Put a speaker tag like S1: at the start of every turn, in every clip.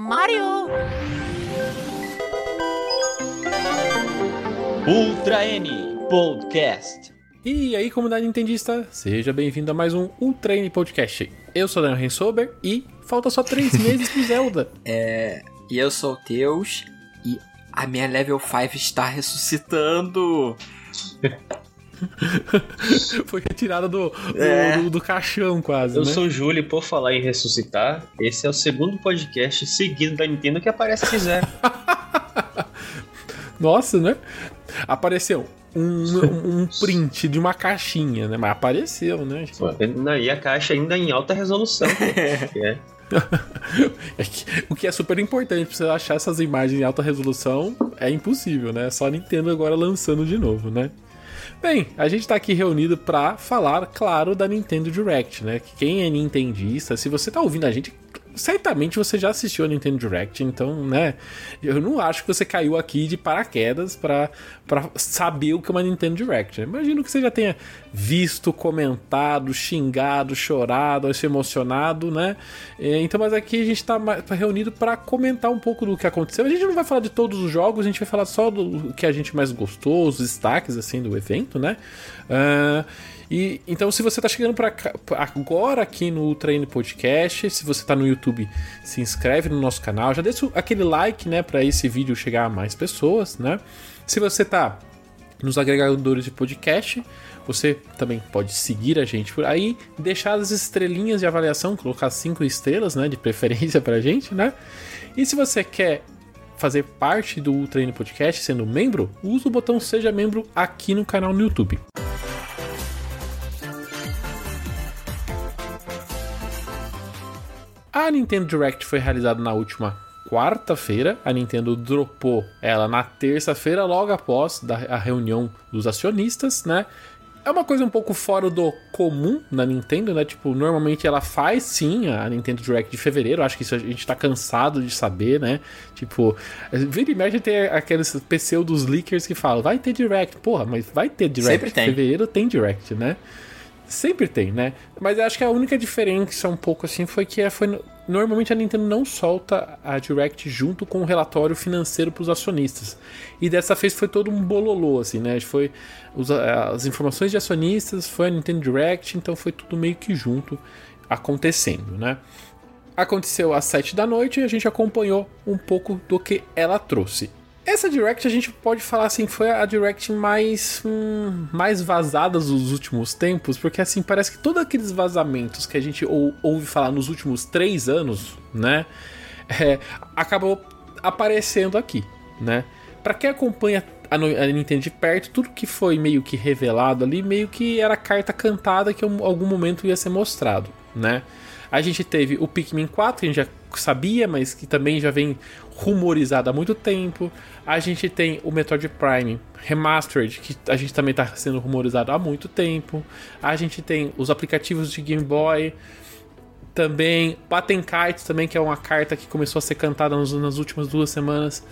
S1: Mario!
S2: Ultra N Podcast.
S3: E aí, comunidade nintendista, seja bem-vindo a mais um Ultra N Podcast. Eu sou o Daniel Rensober e falta só três meses pro Zelda.
S4: É. E eu sou o Teus e a minha level 5 está ressuscitando.
S3: Foi retirada do, do,
S4: É.
S3: do- do caixão quase,
S5: Eu
S3: né?
S5: sou o Júlio, e por falar em ressuscitar, esse é o segundo podcast seguido da Nintendo que aparece quiser.
S3: Nossa, né? Apareceu um, um print de uma caixinha, né? Mas apareceu, né?
S5: e a caixa ainda em alta resolução. É.
S3: É que- o que é super importante pra você achar essas imagens em alta resolução é impossível, né? É só a Nintendo agora lançando de novo, né? Bem, a gente tá aqui reunido pra falar, claro, da Nintendo Direct, né? Que Quem é nintendista, se você tá ouvindo a gente, certamente você já assistiu a Nintendo Direct, então, né? Eu não acho que você caiu aqui de paraquedas pra, pra saber o que é uma Nintendo Direct. Imagino que você já tenha visto, comentado, xingado, chorado, se emocionado, né? É, Então, mas aqui a gente tá ma- tá reunido pra comentar um pouco do que aconteceu. A gente não vai falar de todos os jogos, a gente vai falar só do que a gente mais gostou, os destaques assim do evento, né? Ah, e então, se você tá chegando pra agora aqui no Treino Podcast, se você tá no YouTube, se inscreve no nosso canal, já deixa aquele like, né, para esse vídeo chegar a mais pessoas, né? Se você tá nos agregadores de podcast. Você também pode seguir a gente por aí, deixar as estrelinhas de avaliação, colocar cinco estrelas, né, de preferência pra gente, né? E se você quer fazer parte do Ultra N Podcast sendo membro, usa o botão Seja Membro aqui no canal no YouTube. A Nintendo Direct foi realizada na última quarta-feira. A Nintendo dropou ela na terça-feira, logo após a reunião dos acionistas, né? É uma coisa um pouco fora do comum na Nintendo, né? Tipo, normalmente ela faz sim a Nintendo Direct de fevereiro. Acho que isso a gente tá cansado de saber, né? Tipo, vira e mexe tem aqueles pseudos leakers que falam, vai ter Direct. Porra, mas vai ter Direct.
S4: Sempre tem.
S3: Fevereiro tem Direct, né? Sempre tem, né? Mas eu acho que a única diferença um pouco assim foi que é- foi normalmente a Nintendo não solta a Direct junto com o relatório financeiro para os acionistas. E dessa vez foi todo um bololô assim, né? Foi os- as informações de acionistas, foi a Nintendo Direct, então foi tudo meio que junto acontecendo, né? Aconteceu às 7 da noite e a gente acompanhou um pouco do que ela trouxe. Essa Direct a gente pode falar assim, foi a Direct mais hum, mais vazada dos últimos tempos, porque assim, parece que todos aqueles vazamentos que a gente ou- ouve falar nos últimos três anos, né, é, acabou aparecendo aqui, né. Pra quem acompanha a Nintendo de perto, tudo que foi meio que revelado ali, meio que era carta cantada que em algum momento ia ser mostrado, né. A gente teve o Pikmin 4, que a gente já sabia, mas que também já vem rumorizado há muito tempo. A gente tem o Metroid Prime Remastered, que a gente também está sendo rumorizado há muito tempo. A gente tem os aplicativos de Game Boy. Também Baten Kites, também, que é uma carta que começou a ser cantada nas, nas últimas duas semanas.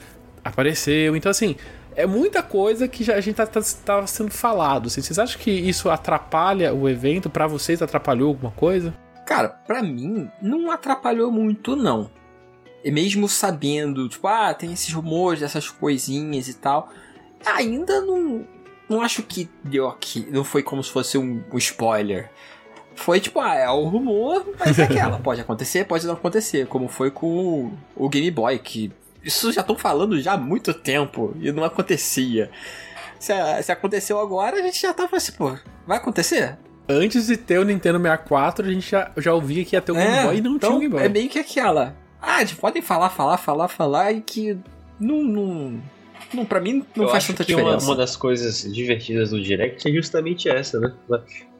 S3: Apareceu. Então, assim, é muita coisa que já a gente tá, tá, tá sendo falado. assim. vocês acham que isso atrapalha o evento? Pra vocês atrapalhou alguma coisa?
S4: Cara, pra mim, não atrapalhou muito, não. E mesmo sabendo, tipo, ah, tem esses rumores, essas coisinhas e tal, ainda não, não acho que deu aqui. Não foi como se fosse um, um spoiler. Foi tipo, ah, é o rumor, mas é aquela. pode acontecer, pode não acontecer. Como foi com o, o Game Boy, que isso já estão falando já há muito tempo e não acontecia. Se, se aconteceu agora, a gente já tava assim, pô, vai acontecer?
S3: Antes de ter o Nintendo 64, a gente já, já ouvia que ia ter o Game Boy e não
S4: então
S3: tinha o Game Boy.
S4: É meio que aquela. Ah, eles podem falar, falar, falar, falar e que não. não, não pra mim não
S5: Eu
S4: faz
S5: acho
S4: tanta
S5: que uma,
S4: diferença.
S5: uma das coisas divertidas do Direct é justamente essa, né?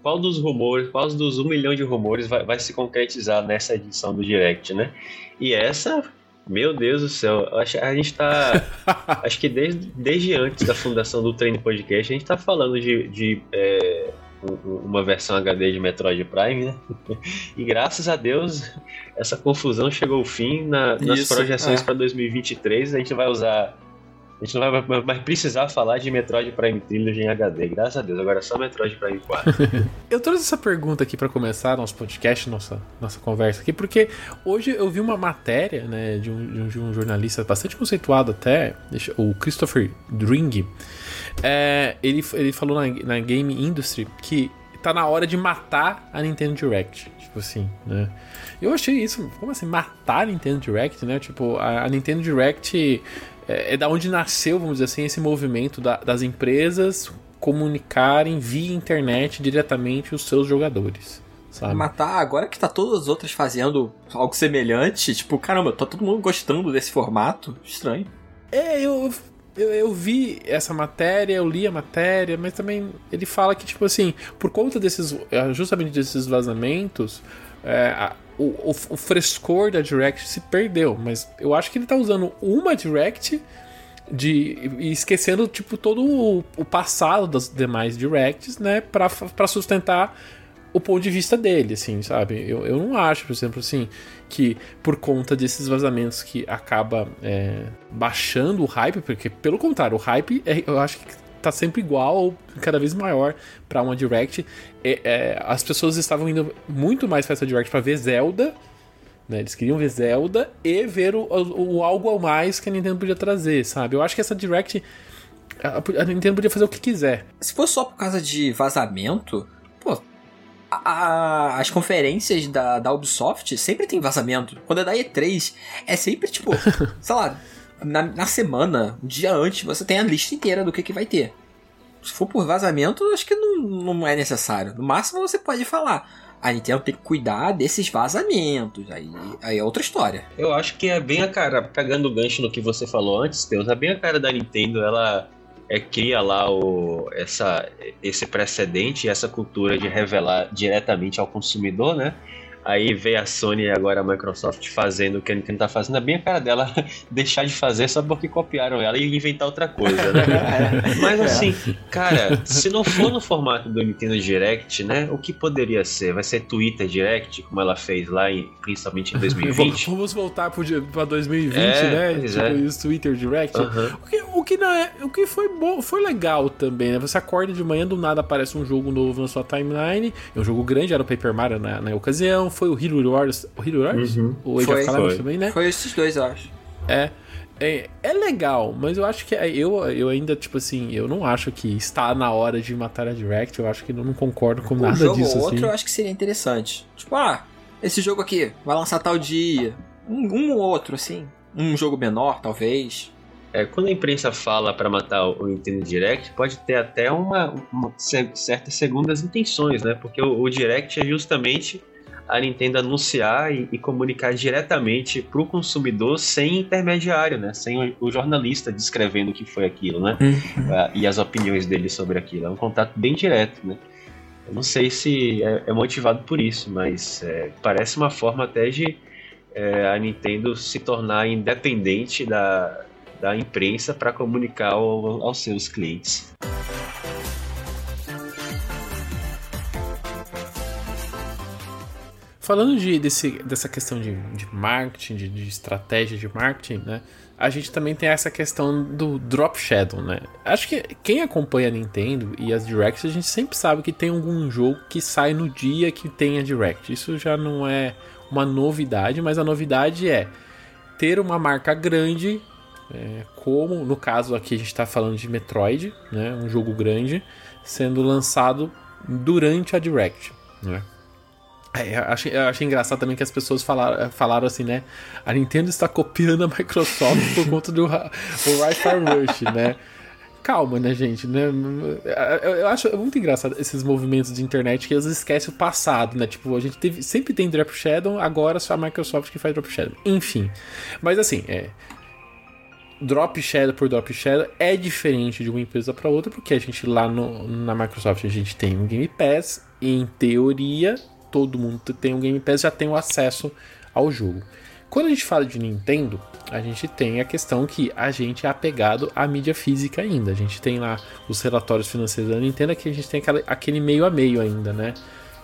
S5: Qual dos rumores, qual dos um milhão de rumores vai, vai se concretizar nessa edição do Direct, né? E essa, meu Deus do céu, a gente tá. acho que desde, desde antes da fundação do Treino Podcast, a gente tá falando de. de é, uma versão HD de Metroid Prime, né? E graças a Deus essa confusão chegou ao fim na- nas
S4: Isso,
S5: projeções
S4: é.
S5: para 2023. A gente vai usar A gente não vai mais precisar falar de Metroid Prime Trilogy em HD, graças a Deus. Agora é só Metroid Prime 4.
S3: eu trouxe essa pergunta aqui para começar nosso podcast, nossa, nossa conversa aqui, porque hoje eu vi uma matéria né, de, um, de um jornalista bastante conceituado até, o Christopher Dring. É, ele, ele falou na, na Game Industry que tá na hora de matar a Nintendo Direct. Tipo assim, né? Eu achei isso, como assim, matar a Nintendo Direct, né? Tipo, a, a Nintendo Direct é, é, da onde nasceu, vamos dizer assim, esse movimento da, das empresas comunicarem via internet diretamente os seus jogadores. Sabe?
S4: Matar agora que tá todas as outras fazendo algo semelhante, tipo, caramba, tá todo mundo gostando desse formato? Estranho.
S3: É, eu, eu, eu, vi essa matéria, eu li a matéria, mas também ele fala que, tipo assim, por conta desses. justamente desses vazamentos, é, a, o, o, o, frescor da Direct se perdeu. Mas eu acho que ele tá usando uma Direct de, e esquecendo, tipo, todo o, o passado das demais Directs, né, pra sustentar o ponto de vista dele, assim, sabe? Eu, eu não acho, por exemplo, assim, que por conta desses vazamentos que acaba é, baixando o hype, porque, pelo contrário, o hype é, eu acho que tá sempre igual ou cada vez maior para uma Direct. É, é, as pessoas estavam indo muito mais para essa Direct para ver Zelda. Né? Eles queriam ver Zelda e ver o, o, o, algo a mais que a Nintendo podia trazer, sabe? Eu acho que essa Direct. A, a Nintendo podia fazer o que quiser.
S4: Se for só por causa de vazamento, a, as conferências da, da Ubisoft sempre tem vazamento. Quando é da E3, é sempre tipo, sei lá, na, na semana, um dia antes, você tem a lista inteira do que, que vai ter. Se for por vazamento, acho que não, não é necessário. No máximo você pode falar. A Nintendo tem que cuidar desses vazamentos. Aí, aí é outra história.
S5: Eu acho que é bem a cara, pegando o gancho no que você falou antes, Deus, é bem a cara da Nintendo, ela é, cria lá o, essa, esse precedente, essa cultura de revelar diretamente ao consumidor, né? Aí veio a Sony e agora a Microsoft fazendo o que a Nintendo tá fazendo. É bem a cara dela deixar de fazer só porque copiaram ela e inventar outra coisa, né? Mas assim, cara, se não for no formato do Nintendo Direct, né? O que poderia ser? Vai ser Twitter Direct, como ela fez lá, em, principalmente em 2020?
S3: Vamos voltar pra 2020, é, né? Tipo, é. isso, Twitter Direct. Uhum. O, que, o, que é, o que foi bom, foi legal também, né? Você acorda de manhã, do nada aparece um jogo novo na sua timeline. É um jogo grande, era o Paper Mario na, na ocasião foi o Hero Wars. O Hero Wars? Uhum. O Age
S4: foi, of Calamity também, né? Foi esses dois, eu acho.
S3: É. É, é legal, mas eu acho que é, eu, eu ainda, tipo assim, eu não acho que está na hora de matar a Direct. Eu acho que eu não concordo com um nada
S4: jogo
S3: disso.
S4: Ou outro
S3: assim.
S4: eu acho que seria interessante. Tipo, ah, esse jogo aqui vai lançar tal dia. Um, um ou outro, assim. Um jogo menor, talvez.
S5: É, quando a imprensa fala para matar o Nintendo Direct, pode ter até uma, uma certas segundas intenções, né? Porque o, o Direct é justamente a Nintendo anunciar e, e comunicar diretamente para o consumidor sem intermediário, né? Sem o, o, jornalista descrevendo o que foi aquilo, né? Uhum. Uh, e as opiniões dele sobre aquilo. É um contato bem direto, né? Eu não sei se é, é motivado por isso, mas é, parece uma forma até de é, a Nintendo se tornar independente da, da imprensa para comunicar ao, aos seus clientes.
S3: Falando de, desse, dessa questão de, de marketing, de, de, estratégia de marketing, né? A gente também tem essa questão do Drop Shadow, né? Acho que quem acompanha a Nintendo e as Directs, a gente sempre sabe que tem algum jogo que sai no dia que tem a Direct. Isso já não é uma novidade, mas a novidade é ter uma marca grande, é, como no caso aqui a gente está falando de Metroid, né? Um jogo grande, sendo lançado durante a Direct, né? É, eu achei, eu achei engraçado também que as pessoas falaram, falaram assim, né? A Nintendo está copiando a Microsoft por conta do Wi-Fi Rush, né? Calma, né, gente? Né? Eu acho muito engraçado esses movimentos de internet que eles esquecem o passado, né? Tipo, a gente teve, sempre tem Drop Shadow, agora só a Microsoft que faz Drop Shadow. Enfim. Mas assim, é. Drop Shadow por Drop Shadow é diferente de uma empresa para outra, porque a gente lá no, na Microsoft a gente tem um Game Pass, e em teoria todo mundo tem um Game Pass já tem o acesso ao jogo. Quando a gente fala de Nintendo, a gente tem a questão que a gente é apegado à mídia física ainda. A gente tem lá os relatórios financeiros da Nintendo, que a gente tem aquela, aquele meio a meio ainda, né?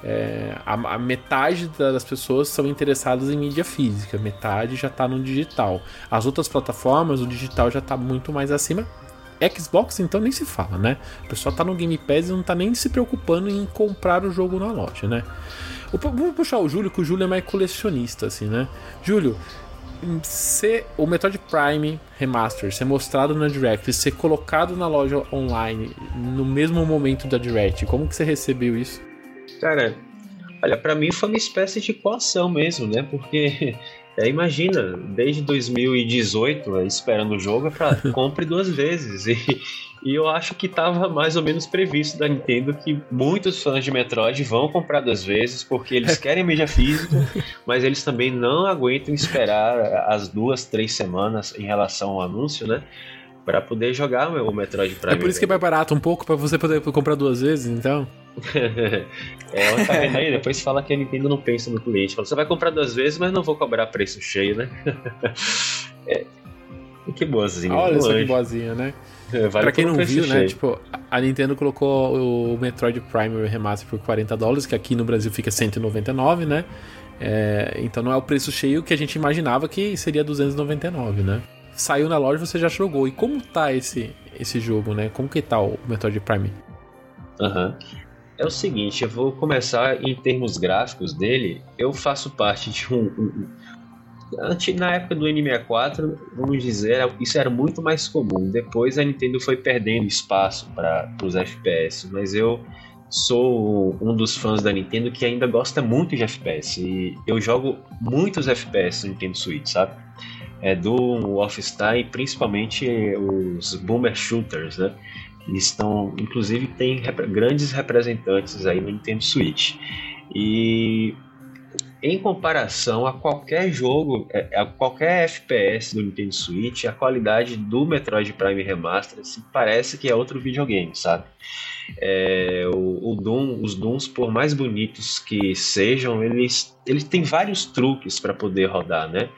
S3: é, a, a, metade das pessoas são interessadas em mídia física, metade já está no digital. As outras plataformas, o digital já está muito mais acima. Xbox, então, nem se fala, né? O pessoal tá no Game Pass e não tá nem se preocupando em comprar o jogo na loja, né? Vamos puxar o Júlio, que o Júlio é mais colecionista, assim, né? Júlio, ser o Metroid Prime Remaster ser mostrado na Direct ser colocado na loja online no mesmo momento da Direct, como que você recebeu isso?
S5: Cara, olha, para mim foi uma espécie de coação mesmo, né? Porque é, imagina, desde 2018 é, esperando o jogo para compre duas vezes e, e eu acho que estava mais ou menos previsto da Nintendo que muitos fãs de Metroid vão comprar duas vezes porque eles querem mídia física, mas eles também não aguentam esperar as duas, três semanas em relação ao anúncio, né? para poder jogar o Metroid Prime.
S3: É por isso que é mais barato um pouco para você poder comprar duas vezes, então.
S5: é, tá vendo aí? Depois fala que a Nintendo não pensa no cliente. Fala, você vai comprar duas vezes, mas não vou cobrar preço cheio, né? é. Que boazinha.
S3: Olha só que boazinha, né? É, vale pra quem não viu, né, cheio. né? Tipo, a Nintendo colocou o Metroid Prime Remaster por 40 dólares, que aqui no Brasil fica 199, né? É, então não é o preço cheio que a gente imaginava que seria 299, né? saiu na loja você já jogou. E como tá esse, esse jogo, né? Como que tá o Metroid Prime?
S5: Aham. Uhum. É o seguinte, eu vou começar em termos gráficos dele. Eu faço parte de um, um na época do N64, vamos dizer, isso era muito mais comum. Depois a Nintendo foi perdendo espaço para os FPS, mas eu sou um dos fãs da Nintendo que ainda gosta muito de FPS e eu jogo muitos FPS no Nintendo Switch, sabe? é, do Wolfenstein, principalmente os boomer shooters, né? Estão, inclusive, tem rep grandes representantes aí no Nintendo Switch. E em comparação a qualquer jogo, é, a qualquer FPS do Nintendo Switch, a qualidade do Metroid Prime Remaster assim, parece que é outro videogame, sabe? É, o, o Doom, os Dooms, por mais bonitos que sejam, eles, eles têm vários truques para poder rodar, né?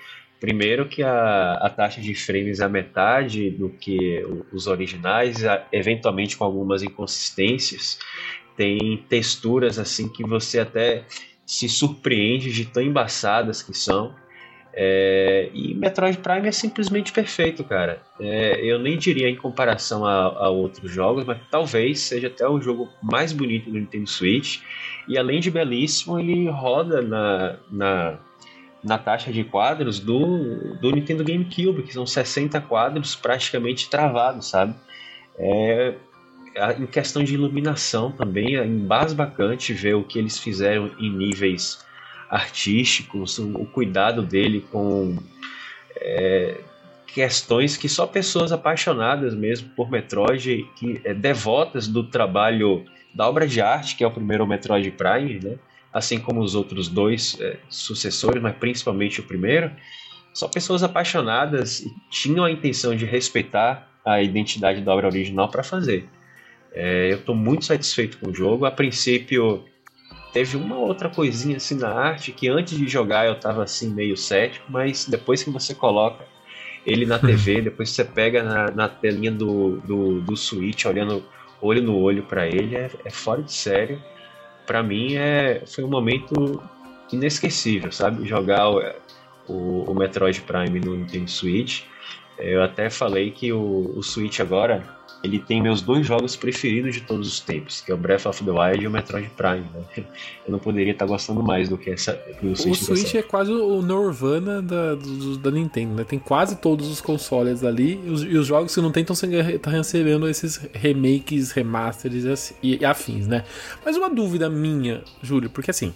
S5: Primeiro que a, a taxa de frames é a metade do que os originais, eventualmente com algumas inconsistências. Tem texturas assim que você até se surpreende de tão embaçadas que são. É, e Metroid Prime é simplesmente perfeito, cara. É, eu nem diria em comparação a, a, outros jogos, mas talvez seja até o jogo mais bonito do Nintendo Switch. E além de belíssimo, ele roda na, na na taxa de quadros do, do Nintendo GameCube, que são 60 quadros praticamente travados, sabe? É, em questão de iluminação também é embasbacante ver o que eles fizeram em níveis artísticos, o cuidado dele com é, questões que só pessoas apaixonadas mesmo por Metroid, que é, devotas do trabalho da obra de arte, que é o primeiro Metroid Prime, né? Assim como os outros dois é, sucessores, mas principalmente o primeiro, são pessoas apaixonadas e tinham a intenção de respeitar a identidade da obra original para fazer. É, eu estou muito satisfeito com o jogo. A princípio, teve uma outra coisinha assim na arte que antes de jogar eu estava assim meio cético, mas depois que você coloca ele na TV, depois você pega na, na telinha do, do, do Switch, olhando olho no olho para ele, é, é fora de sério para mim é, foi um momento inesquecível, sabe? Jogar o, o, Metroid Prime no Nintendo Switch. Eu até falei que o, o Switch agora ele tem meus dois jogos preferidos de todos os tempos, que é o Breath of the Wild e o Metroid Prime. Né? Eu não poderia estar gostando mais do que essa.
S3: Do o Switch, Switch é quase o Nirvana da, do, da Nintendo, né? Tem quase todos os consoles ali e os, e os jogos que não tentam estar recebendo esses remakes, remasters e, e afins, né? Mas uma dúvida minha, Júlio, porque assim,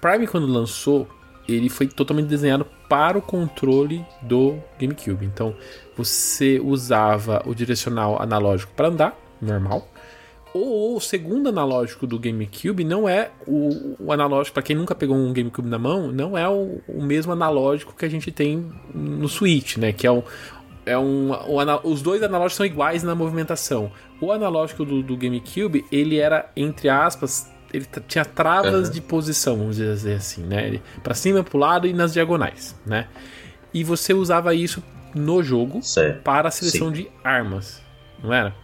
S3: Prime quando lançou, ele foi totalmente desenhado para o controle do GameCube. Então, você usava o direcional analógico para andar, normal. Ou o segundo analógico do GameCube não é o, o analógico, para quem nunca pegou um GameCube na mão, não é o, o, mesmo analógico que a gente tem no Switch, né? Que é um. É um o, os dois analógicos são iguais na movimentação. O analógico do, do GameCube, ele era, entre aspas, ele tinha travas uhum. de posição, vamos dizer assim, né? Para cima, para o lado e nas diagonais, né? E você usava isso no jogo certo. para a seleção Sim. de armas, não era?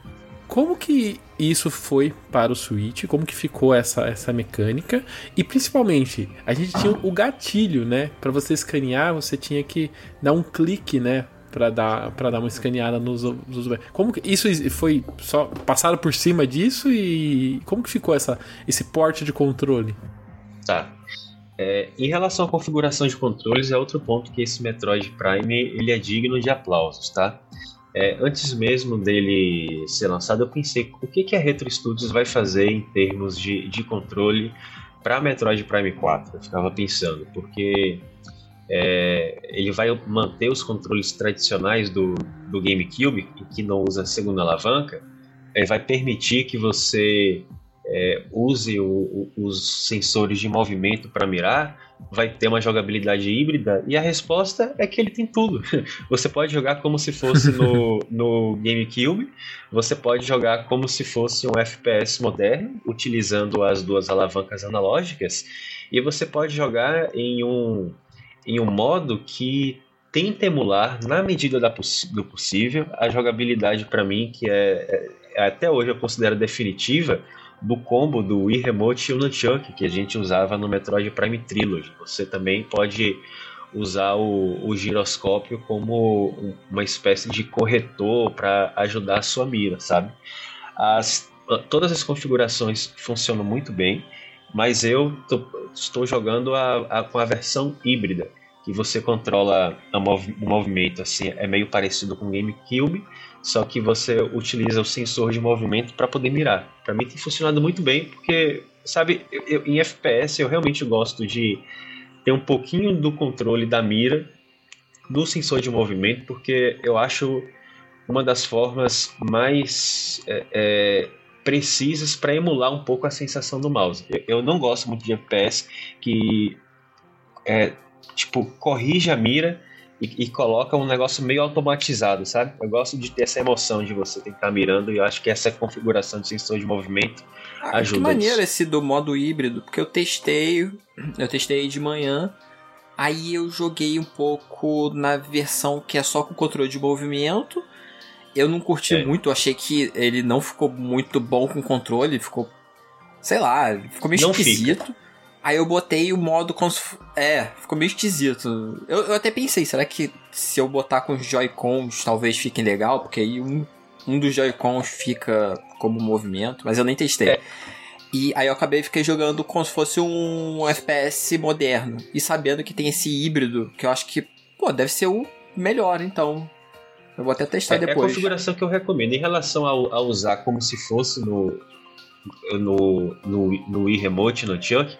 S3: Como que isso foi para o Switch, como que ficou essa, essa mecânica e principalmente a gente tinha o gatilho, né? Para você escanear, você tinha que dar um clique, né? Para dar para dar uma escaneada nos, nos como que isso foi só passaram por cima disso e como que ficou essa esse porte de controle?
S5: Tá. É, em relação à configuração de controles, é outro ponto que esse Metroid Prime ele é digno de aplausos, tá? É, antes mesmo dele ser lançado, eu pensei o que, que a Retro Studios vai fazer em termos de, de controle para Metroid Prime 4. Eu ficava pensando, porque é, ele vai manter os controles tradicionais do, do GameCube, que não usa a segunda alavanca, ele vai permitir que você é, use o, o, os sensores de movimento para mirar, vai ter uma jogabilidade híbrida? E a resposta é que ele tem tudo. Você pode jogar como se fosse no, no GameCube, você pode jogar como se fosse um FPS moderno, utilizando as duas alavancas analógicas, e você pode jogar em um, em um modo que tenta emular, na medida da, do possível, a jogabilidade para mim, que é, é, até hoje eu considero definitiva, do combo do Wii Remote e o Nunchuck que a gente usava no Metroid Prime Trilogy. Você também pode usar o, o giroscópio como uma espécie de corretor para ajudar a sua mira, sabe? As, todas as configurações funcionam muito bem, mas eu tô, estou jogando a, a, com a versão híbrida, que você controla mov, o movimento assim, é meio parecido com o GameCube, só que você utiliza o sensor de movimento para poder mirar. Para mim tem funcionado muito bem, porque, sabe, eu, em FPS eu realmente gosto de ter um pouquinho do controle da mira do sensor de movimento, porque eu acho uma das formas mais é, é, precisas para emular um pouco a sensação do mouse. Eu, eu não gosto muito de FPS que é, tipo corrige a mira e, e, coloca um negócio meio automatizado, sabe? Eu gosto de ter essa emoção de você ter que estar mirando e eu acho que essa configuração de sensor de movimento ah, ajuda.
S4: Que maneiro esse do modo híbrido, porque eu testei, eu testei de manhã, aí eu joguei um pouco na versão que é só com controle de movimento. Eu não curti é. muito, achei que ele não ficou muito bom com controle, ficou sei lá, ficou meio não esquisito. Fica. Aí eu botei o modo com É, ficou meio esquisito. Eu, eu até pensei, será que se eu botar com os Joy-Cons talvez fiquem legal? Porque aí um, um dos Joy-Cons fica como movimento, mas eu nem testei. É. E aí eu acabei fiquei jogando como se fosse um FPS moderno. E sabendo que tem esse híbrido, que eu acho que, pô, deve ser o melhor, então. Eu vou até testar
S5: é,
S4: depois.
S5: É a configuração que eu recomendo. Em relação a, a usar como se fosse no, no, no, no Wii Remote, no Chuck,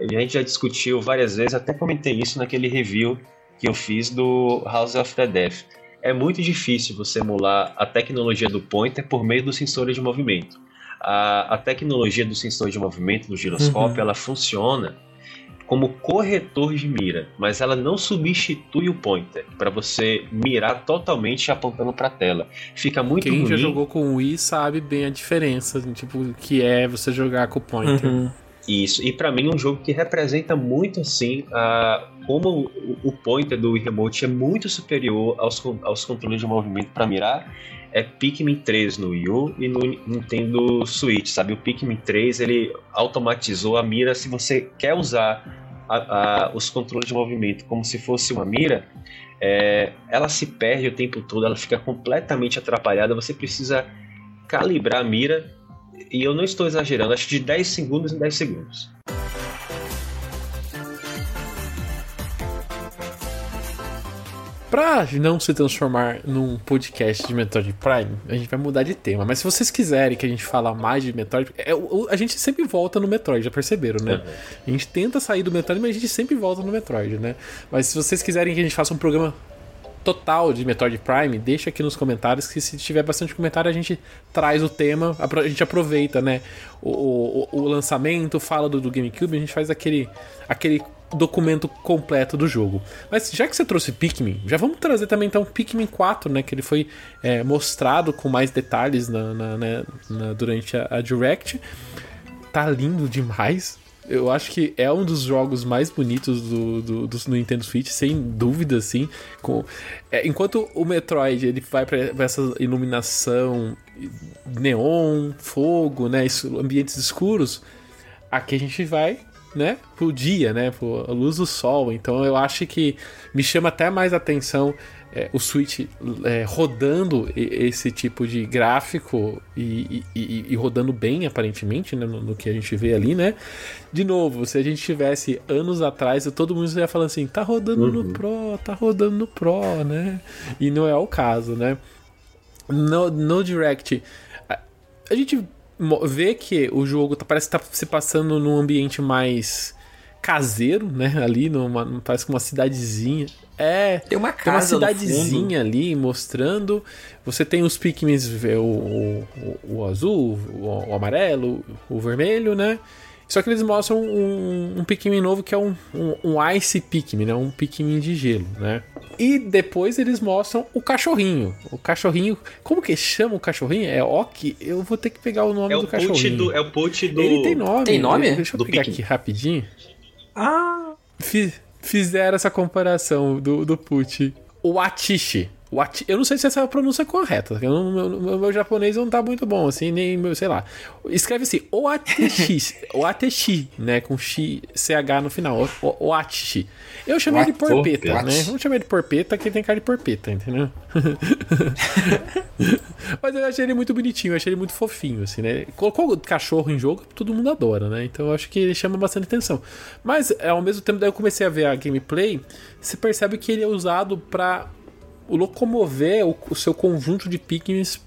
S5: a gente já discutiu várias vezes, até comentei isso naquele review que eu fiz do House of the Death. É muito difícil você emular a tecnologia do pointer por meio do sensor de movimento. A, a tecnologia do sensor de movimento do giroscópio, uhum. ela funciona como corretor de mira, mas ela não substitui o pointer para você mirar totalmente apontando para a tela. Fica muito
S3: Quem
S5: ruim.
S3: já jogou com o Wii sabe bem a diferença, tipo, que é você jogar com o pointer. Uhum.
S5: Isso, e para mim é um jogo que representa muito assim a, como o, o pointer do Wii Remote é muito superior aos, aos controles de movimento para mirar. É Pikmin 3 no Wii U e no Nintendo Switch, sabe? O Pikmin 3 ele automatizou a mira. Se você quer usar a, a, os controles de movimento como se fosse uma mira, é, ela se perde o tempo todo, ela fica completamente atrapalhada. Você precisa calibrar a mira e eu não estou exagerando, acho de 10 segundos em 10 segundos.
S3: Pra não se transformar num podcast de Metroid Prime, a gente vai mudar de tema. Mas se vocês quiserem que a gente fale mais de Metroid, é, a gente sempre volta no Metroid, já perceberam, né? Uhum. A gente tenta sair do Metroid, mas a gente sempre volta no Metroid, né? Mas se vocês quiserem que a gente faça um programa total de Metroid Prime, deixa aqui nos comentários que se tiver bastante comentário a gente traz o tema, a gente aproveita, né? O, o, o lançamento, fala do, do, GameCube, a gente faz aquele, aquele documento completo do jogo. Mas já que você trouxe Pikmin, já vamos trazer também então Pikmin 4, né? Que ele foi é, mostrado com mais detalhes na, na, né, na durante a, a Direct. Tá lindo demais eu acho que é um dos jogos mais bonitos do, do, do, do Nintendo Switch, sem dúvida, assim. Com, é, enquanto o Metroid ele vai para essa iluminação neon, fogo, né, ambientes escuros, aqui a gente vai né, pro dia, né, pro luz do sol. Então eu acho que me chama até mais atenção é, o Switch é, rodando esse tipo de gráfico e, e, e rodando bem, aparentemente, né, no, no, que a gente vê ali, né? De novo, se a gente tivesse anos atrás, todo mundo ia falando assim, tá rodando uhum. no Pro, tá rodando no Pro, né? E não é o caso, né? No, no Direct, a, a gente vê que o jogo tá, parece que tá se passando num ambiente mais caseiro, né? Ali, numa, parece que uma cidadezinha. É,
S4: tem uma casa
S3: tem uma cidadezinha ali mostrando. Você tem os Pikmins, o, o, o, azul, o, o, amarelo, o vermelho, né? Só que eles mostram um, um Pikmin novo que é um, um, um Ice Pikmin, né? Um Pikmin de gelo, né? E depois eles mostram o cachorrinho. O cachorrinho. Como que chama o cachorrinho? É Ok? Eu vou ter que pegar o nome
S5: é
S3: do
S5: o
S3: cachorrinho.
S5: Do, é o Put do.
S3: Ele tem nome.
S4: Tem nome?
S3: Deixa eu
S5: do
S3: pegar
S5: Pikmin.
S3: aqui rapidinho.
S4: Ah!
S3: fizeram essa comparação do, do Put. O Atishi. O ati, eu não sei se essa é a pronúncia correta. Eu não, meu, meu, japonês não tá muito bom, assim, nem meu, sei lá. Escreve assim, o Ateshi, o Ateshi, né, com X, CH no final, o, o Atishi. Eu chamei de porpeta, né? Vamos chamar de porpeta, que tem cara de porpeta, entendeu? Mas eu achei ele muito bonitinho, eu achei ele muito fofinho, assim, né? Colocou o cachorro em jogo, todo mundo adora, né? Então eu acho que ele chama bastante atenção. Mas, ao mesmo tempo, daí eu comecei a ver a gameplay, você percebe que ele é usado para locomover o, o seu conjunto de Pikmins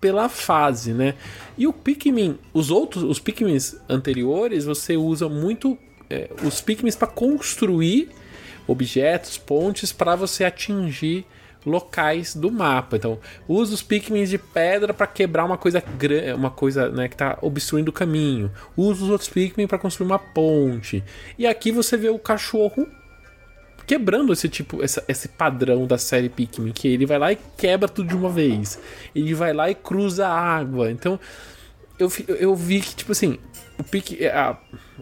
S3: pela fase, né? E o Pikmin, os outros, os Pikmins anteriores, você usa muito é, os Pikmins para construir objetos, pontes para você atingir locais do mapa. Então, usa os Pikmins de pedra para quebrar uma coisa uma coisa, né, que está obstruindo o caminho. Usa os outros Pikmin para construir uma ponte. E aqui você vê o cachorro quebrando esse tipo, essa, esse padrão da série Pikmin, que ele vai lá e quebra tudo de uma vez. Ele vai lá e cruza a água. Então, eu, eu vi que, tipo assim, o, pique, a,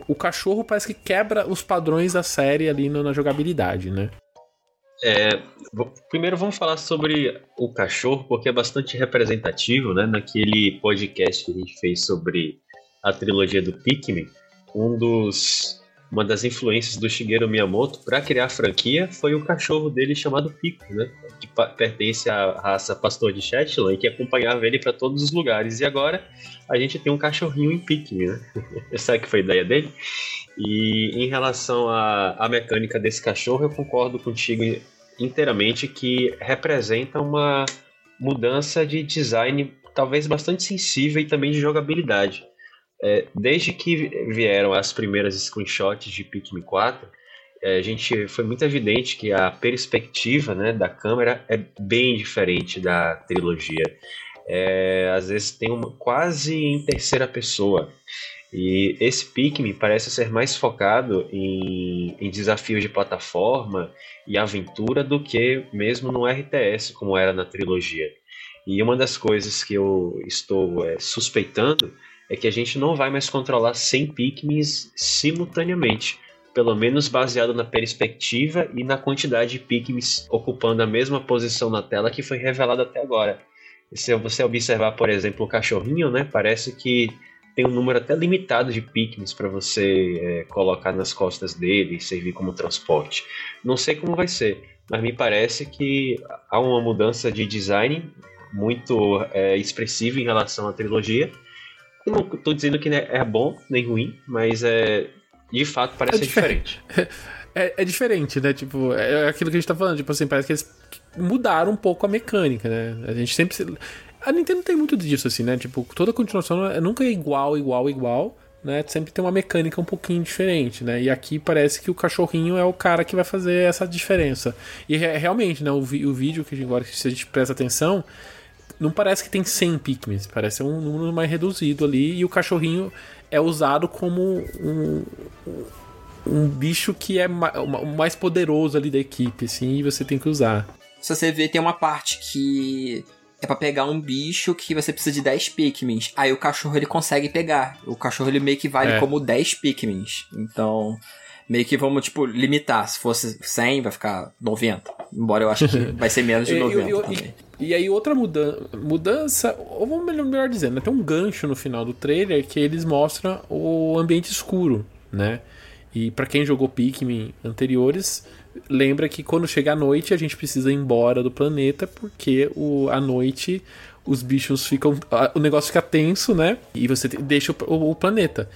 S3: o cachorro parece que quebra os padrões da série ali na jogabilidade, né?
S5: É, primeiro vamos falar sobre o cachorro, porque é bastante representativo, né? Naquele podcast que a gente fez sobre a trilogia do Pikmin, um dos uma das influências do Shigeru Miyamoto para criar a franquia foi o cachorro dele chamado Pico, né? Que pertence à raça pastor de Shetland que acompanhava ele para todos os lugares. E agora a gente tem um cachorrinho em Pikmin, né? Essa que foi a ideia dele. E em relação à, à mecânica desse cachorro, eu concordo contigo inteiramente que representa uma mudança de design talvez bastante sensível e também de jogabilidade. É, desde que vieram as primeiras screenshots de Pikmin 4, é, a gente foi muito evidente que a perspectiva né, da câmera é bem diferente da trilogia. É, às vezes tem uma quase em terceira pessoa. E esse Pikmin parece ser mais focado em, em, desafios de plataforma e aventura do que mesmo no RTS, como era na trilogia. E uma das coisas que eu estou é, suspeitando é que a gente não vai mais controlar 100 Pikmins simultaneamente, pelo menos baseado na perspectiva e na quantidade de Pikmins ocupando a mesma posição na tela que foi revelada até agora. Se você observar, por exemplo, o cachorrinho, né, parece que tem um número até limitado de Pikmins para você é, colocar nas costas dele e servir como transporte. Não sei como vai ser, mas me parece que há uma mudança de design muito é, expressiva em relação à trilogia não estou dizendo que é bom nem ruim, mas é de fato parece é diferente.
S3: É, é, diferente, né? Tipo, é aquilo que a gente tá falando. Tipo assim, parece que eles mudaram um pouco a mecânica, né? A gente sempre. A Nintendo tem muito disso, assim, né? Tipo, toda continuação é nunca é igual, igual, igual, né? Sempre tem uma mecânica um pouquinho diferente, né? E aqui parece que o cachorrinho é o cara que vai fazer essa diferença. E realmente, né? O, o vídeo que agora, se a gente presta atenção, não parece que tem 100 Pikmins, parece um número mais reduzido ali. E o cachorrinho é usado como um, um bicho que é o mais poderoso ali da equipe, assim, e você tem que usar.
S4: Se você ver, tem uma parte que é pra pegar um bicho que você precisa de 10 Pikmins. Aí o cachorro ele consegue pegar. O cachorro ele meio que vale
S3: É.
S4: como 10 Pikmins. Então, meio que vamos, tipo, limitar. Se fosse 100, vai ficar 90. Embora eu acho que vai ser menos de
S3: E- e-
S4: 90
S3: e-
S4: também.
S3: E aí outra mudança, mudança, ou vamos melhor, melhor dizendo, né, tem um gancho no final do trailer que eles mostram o ambiente escuro, né? E pra quem jogou Pikmin anteriores, lembra que quando chega a noite a gente precisa ir embora do planeta porque o, à noite os bichos ficam, o negócio fica tenso, né? E você deixa o, o- o planeta.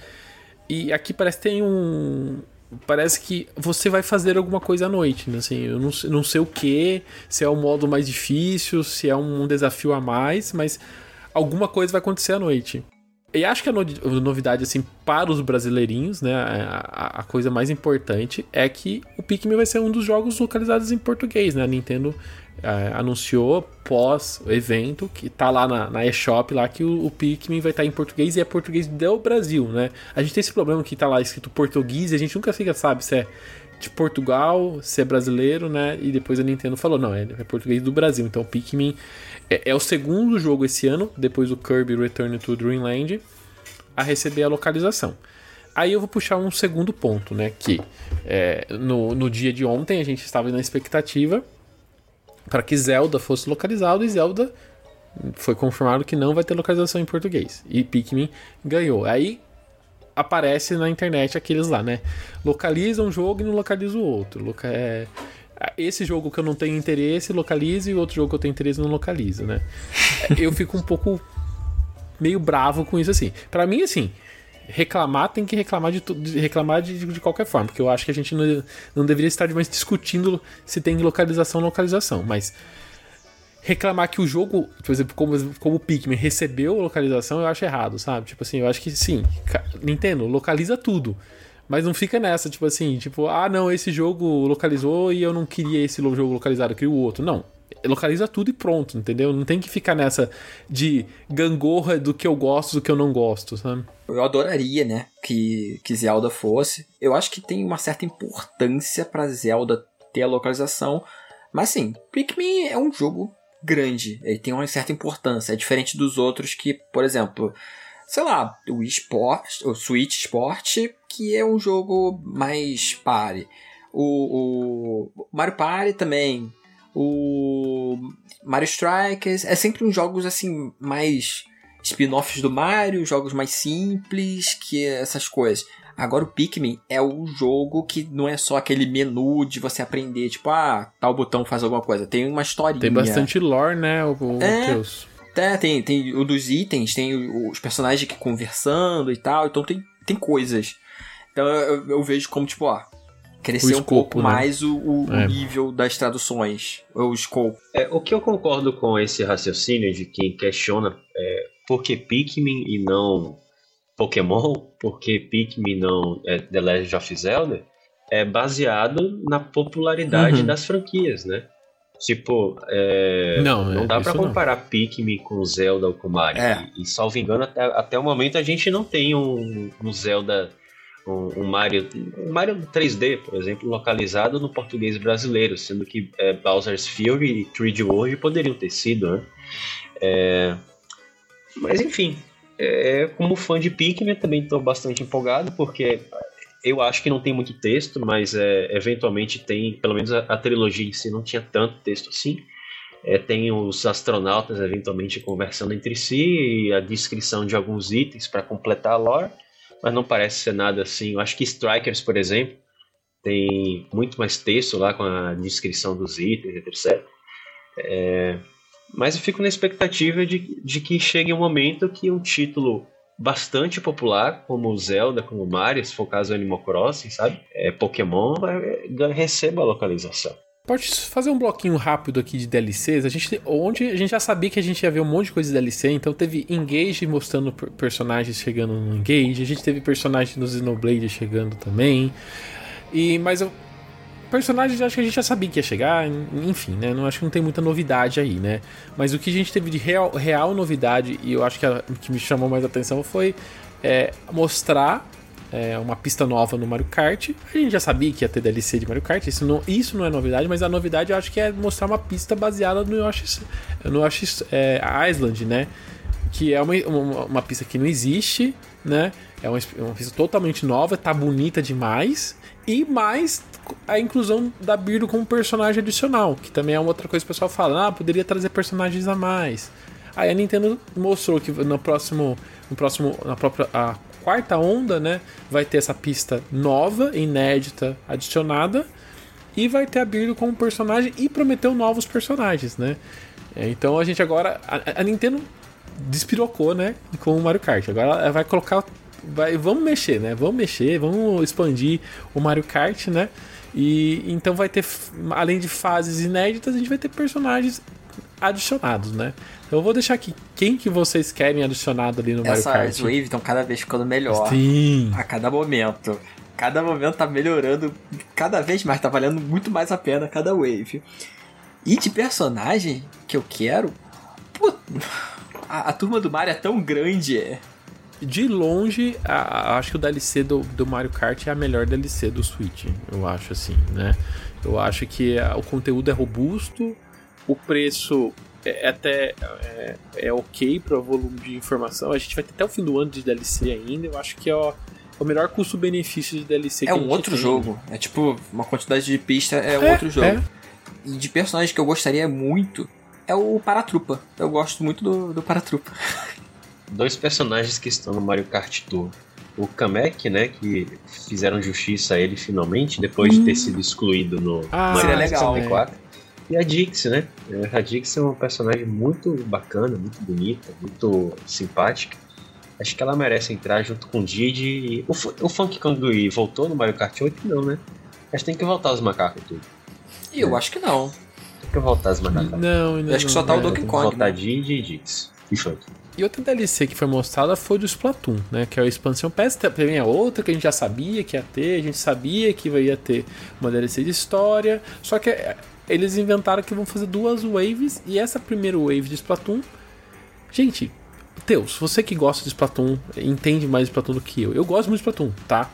S3: E aqui parece que tem um. Parece que você vai fazer alguma coisa à noite, né? Assim, eu não, sei- não sei o que, se é o modo mais difícil, se é um desafio a mais, mas alguma coisa vai acontecer à noite. E acho que a no- novidade, assim, para os brasileirinhos, né? A, a- a coisa mais importante é que o Pikmin vai ser um dos jogos localizados em português, né? A Nintendo eh, anunciou pós evento que tá lá na, na eShop lá que o, o Pikmin vai estar em português e é português do Brasil, né? A gente tem esse problema que tá lá escrito português e a gente nunca fica sabe se é de Portugal, se é brasileiro, né? E depois a Nintendo falou, não, é, é português do Brasil. Então o Pikmin é, é o segundo jogo esse ano, depois do Kirby Return to Dreamland, a receber a localização. Aí eu vou puxar um segundo ponto, né? Que é, no, no dia de ontem a gente estava na expectativa para que Zelda fosse localizado e Zelda foi confirmado que não vai ter localização em português. E Pikmin ganhou. Aí aparece na internet aqueles lá, né? Localiza um jogo e não localiza o outro. Loca é, esse jogo que eu não tenho interesse, localiza, e outro jogo que eu tenho interesse não localiza, né? Eu fico um pouco meio bravo com isso assim. Pra mim, assim, reclamar tem que reclamar de, tu- de- reclamar de, de qualquer forma, porque eu acho que a gente não, não deveria estar mais discutindo se tem localização ou localização, mas reclamar que o jogo, por exemplo, como, como o Pikmin recebeu localização, eu acho errado, sabe? Tipo assim, eu acho que sim, Nintendo, localiza tudo. Mas não fica nessa, tipo assim, tipo, ah, não, esse jogo localizou e eu não queria esse jogo localizado, eu queria o outro. Não. Localiza tudo e pronto, entendeu? Não tem que ficar nessa de gangorra do que eu gosto, do que eu não gosto, sabe?
S4: Eu adoraria, né, que, que Zelda fosse. Eu acho que tem uma certa importância pra Zelda ter a localização. Mas assim, Pikmin é um jogo grande. Ele tem uma certa importância. É diferente dos outros que, por exemplo, sei lá, o eSport, o Switch Sport, que é um jogo mais pare. O, o Mario Party também. O Mario Strikers. É sempre uns jogos assim mais spin-offs do Mario, jogos mais simples, que essas coisas. Agora o Pikmin é o jogo que não é só aquele menu de você aprender, tipo, ah, tal botão faz alguma coisa. Tem uma historinha.
S3: Tem bastante lore, né, o, o
S4: É.
S3: Matheus?
S4: É, tem, tem o dos itens, tem os personagens que conversando e tal, então tem, tem coisas. Então eu, eu vejo como, tipo, ó, crescer
S3: O
S4: um
S3: escopo,
S4: pouco
S3: né?
S4: mais o, o- o
S3: É.
S4: nível das traduções, o escopo.
S5: É, o que eu concordo com esse raciocínio de quem questiona é, por que Pikmin e não Pokémon, por que Pikmin e não é, The Legend of Zelda, é baseado na popularidade
S4: Uhum.
S5: das franquias, né? Tipo, é,
S3: Não,
S5: não
S3: é,
S5: dá
S3: isso
S5: pra
S3: não.
S5: comparar Pikmin com Zelda ou com Mario.
S4: É.
S5: E, e salvo engano, até, até o momento a gente não tem um, um Zelda, um, um Mario, um Mario 3D, por exemplo, localizado no português brasileiro, sendo que é, Bowser's Fury e 3D World poderiam ter sido, né? É, mas enfim, é, como fã de Pikmin, também estou bastante empolgado, porque eu acho que não tem muito texto, mas é, eventualmente tem, pelo menos a, a trilogia em si não tinha tanto texto assim. É, tem os astronautas eventualmente conversando entre si e a descrição de alguns itens para completar a lore, mas não parece ser nada assim. Eu acho que Strikers, por exemplo, tem muito mais texto lá com a descrição dos itens, etc. É, mas eu fico na expectativa de, de que chegue um momento que um título bastante popular, como Zelda, como Mario, se for o caso Animal Crossing, sabe? É, Pokémon vai- receba a localização.
S3: Pode fazer um bloquinho rápido aqui de DLCs. A gente, onde a gente já sabia que a gente ia ver um monte de coisa de DLC, então teve Engage mostrando per- personagens chegando no Engage, a gente teve personagens no Xenoblade chegando também. E mas eu personagens acho que a gente já sabia que ia chegar, enfim, né? Não acho que não tem muita novidade aí, né? Mas o que a gente teve de real, real novidade e eu acho que a que me chamou mais atenção foi é, mostrar é, uma pista nova no Mario Kart. A gente já sabia que ia ter DLC de Mario Kart, isso não, isso não é novidade, mas a novidade eu acho que é mostrar uma pista baseada no Yoshi's, no Yoshi's é, Island, né? Que é uma, uma, uma, pista que não existe, né? É uma, uma pista totalmente nova, tá bonita demais. E mais a inclusão da Birdo como personagem adicional, que também é uma outra coisa que o pessoal fala, ah, poderia trazer personagens a mais. Aí a Nintendo mostrou que no próximo, no próximo, na própria a quarta onda, né, vai ter essa pista nova, inédita, adicionada, e vai ter a Birdo como personagem e prometeu novos personagens, né? É, então a gente agora a, a Nintendo despirocou, né, com o Mario Kart. Agora ela vai colocar vai, vamos mexer, né? Vamos mexer, vamos expandir o Mario Kart, né? E então vai ter, além de fases inéditas, a gente vai ter personagens adicionados, né? Então eu vou deixar aqui quem que vocês querem adicionado ali no Mario Kart.
S4: Essas waves estão cada vez ficando melhor.
S3: Sim.
S4: A cada momento. Cada momento tá melhorando cada vez mais, tá valendo muito mais a pena cada wave. E de personagem que eu quero, pô, a, a turma do Mario é tão grande
S3: de longe, a, a, acho que o DLC do, do Mario Kart é a melhor DLC do Switch. Eu acho assim, né? Eu acho que a, o conteúdo é robusto, o preço é, é até é, é ok para o volume de informação. A gente vai ter até o fim do ano de DLC ainda. Eu acho que é o, é o melhor custo-benefício de DLC
S4: é
S3: que
S4: É um outro tem. jogo. É tipo, uma quantidade de pista é, é outro jogo. É. E de personagens que eu gostaria muito é o Paratrupa. Eu gosto muito do, do Paratrupa.
S5: dois personagens que estão no Mario Kart Tour. O Kamek, né, que fizeram justiça a ele finalmente, depois hum. de ter hum. sido excluído no
S4: ah, Mario Kart 64.
S5: É. E a Dix, né? A Dix é uma personagem muito bacana, muito bonita, muito simpática. Acho que ela merece entrar junto com o Didi. O, o Funk Kongui voltou no Mario Kart 8? Não, né? Acho que tem que voltar os macacos tudo.
S4: Eu é. acho que não.
S5: Tem que voltar os macacos.
S3: Não, não.
S4: Eu acho que só tá o Donkey Kong.
S5: Voltar né? Didi e Dix. E Funk.
S3: E outra DLC que foi mostrada foi do Splatoon, né? Que é a expansão PS. Também é outra que a gente já sabia que ia ter, a gente sabia que ia ter uma DLC de história. Só que é, eles inventaram que vão fazer duas waves e essa primeira wave de Splatoon. Gente, Teus, você que gosta de Splatoon, entende mais de Splatoon do que eu. Eu gosto muito de Splatoon, tá?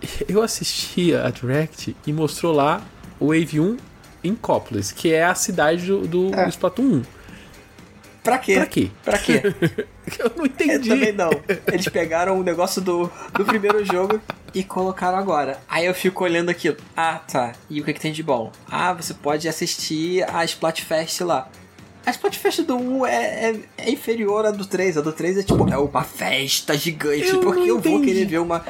S3: Eu assisti a Direct e mostrou lá o Wave 1 em Cópolis, que é a cidade do, do é. Splatoon 1.
S4: Pra quê?
S3: Pra quê?
S4: Pra quê?
S3: Eu não entendi.
S4: Eu também não. Eles pegaram o negócio do, do primeiro jogo e colocaram agora. Aí eu fico olhando aquilo. Ah, tá. E o que, que tem de bom? Ah, você pode assistir a Splatfest lá. A Splatfest do 1 é, é, é, inferior à do 3. A do 3 é tipo, é uma festa gigante. Eu porque eu vou querer ver uma.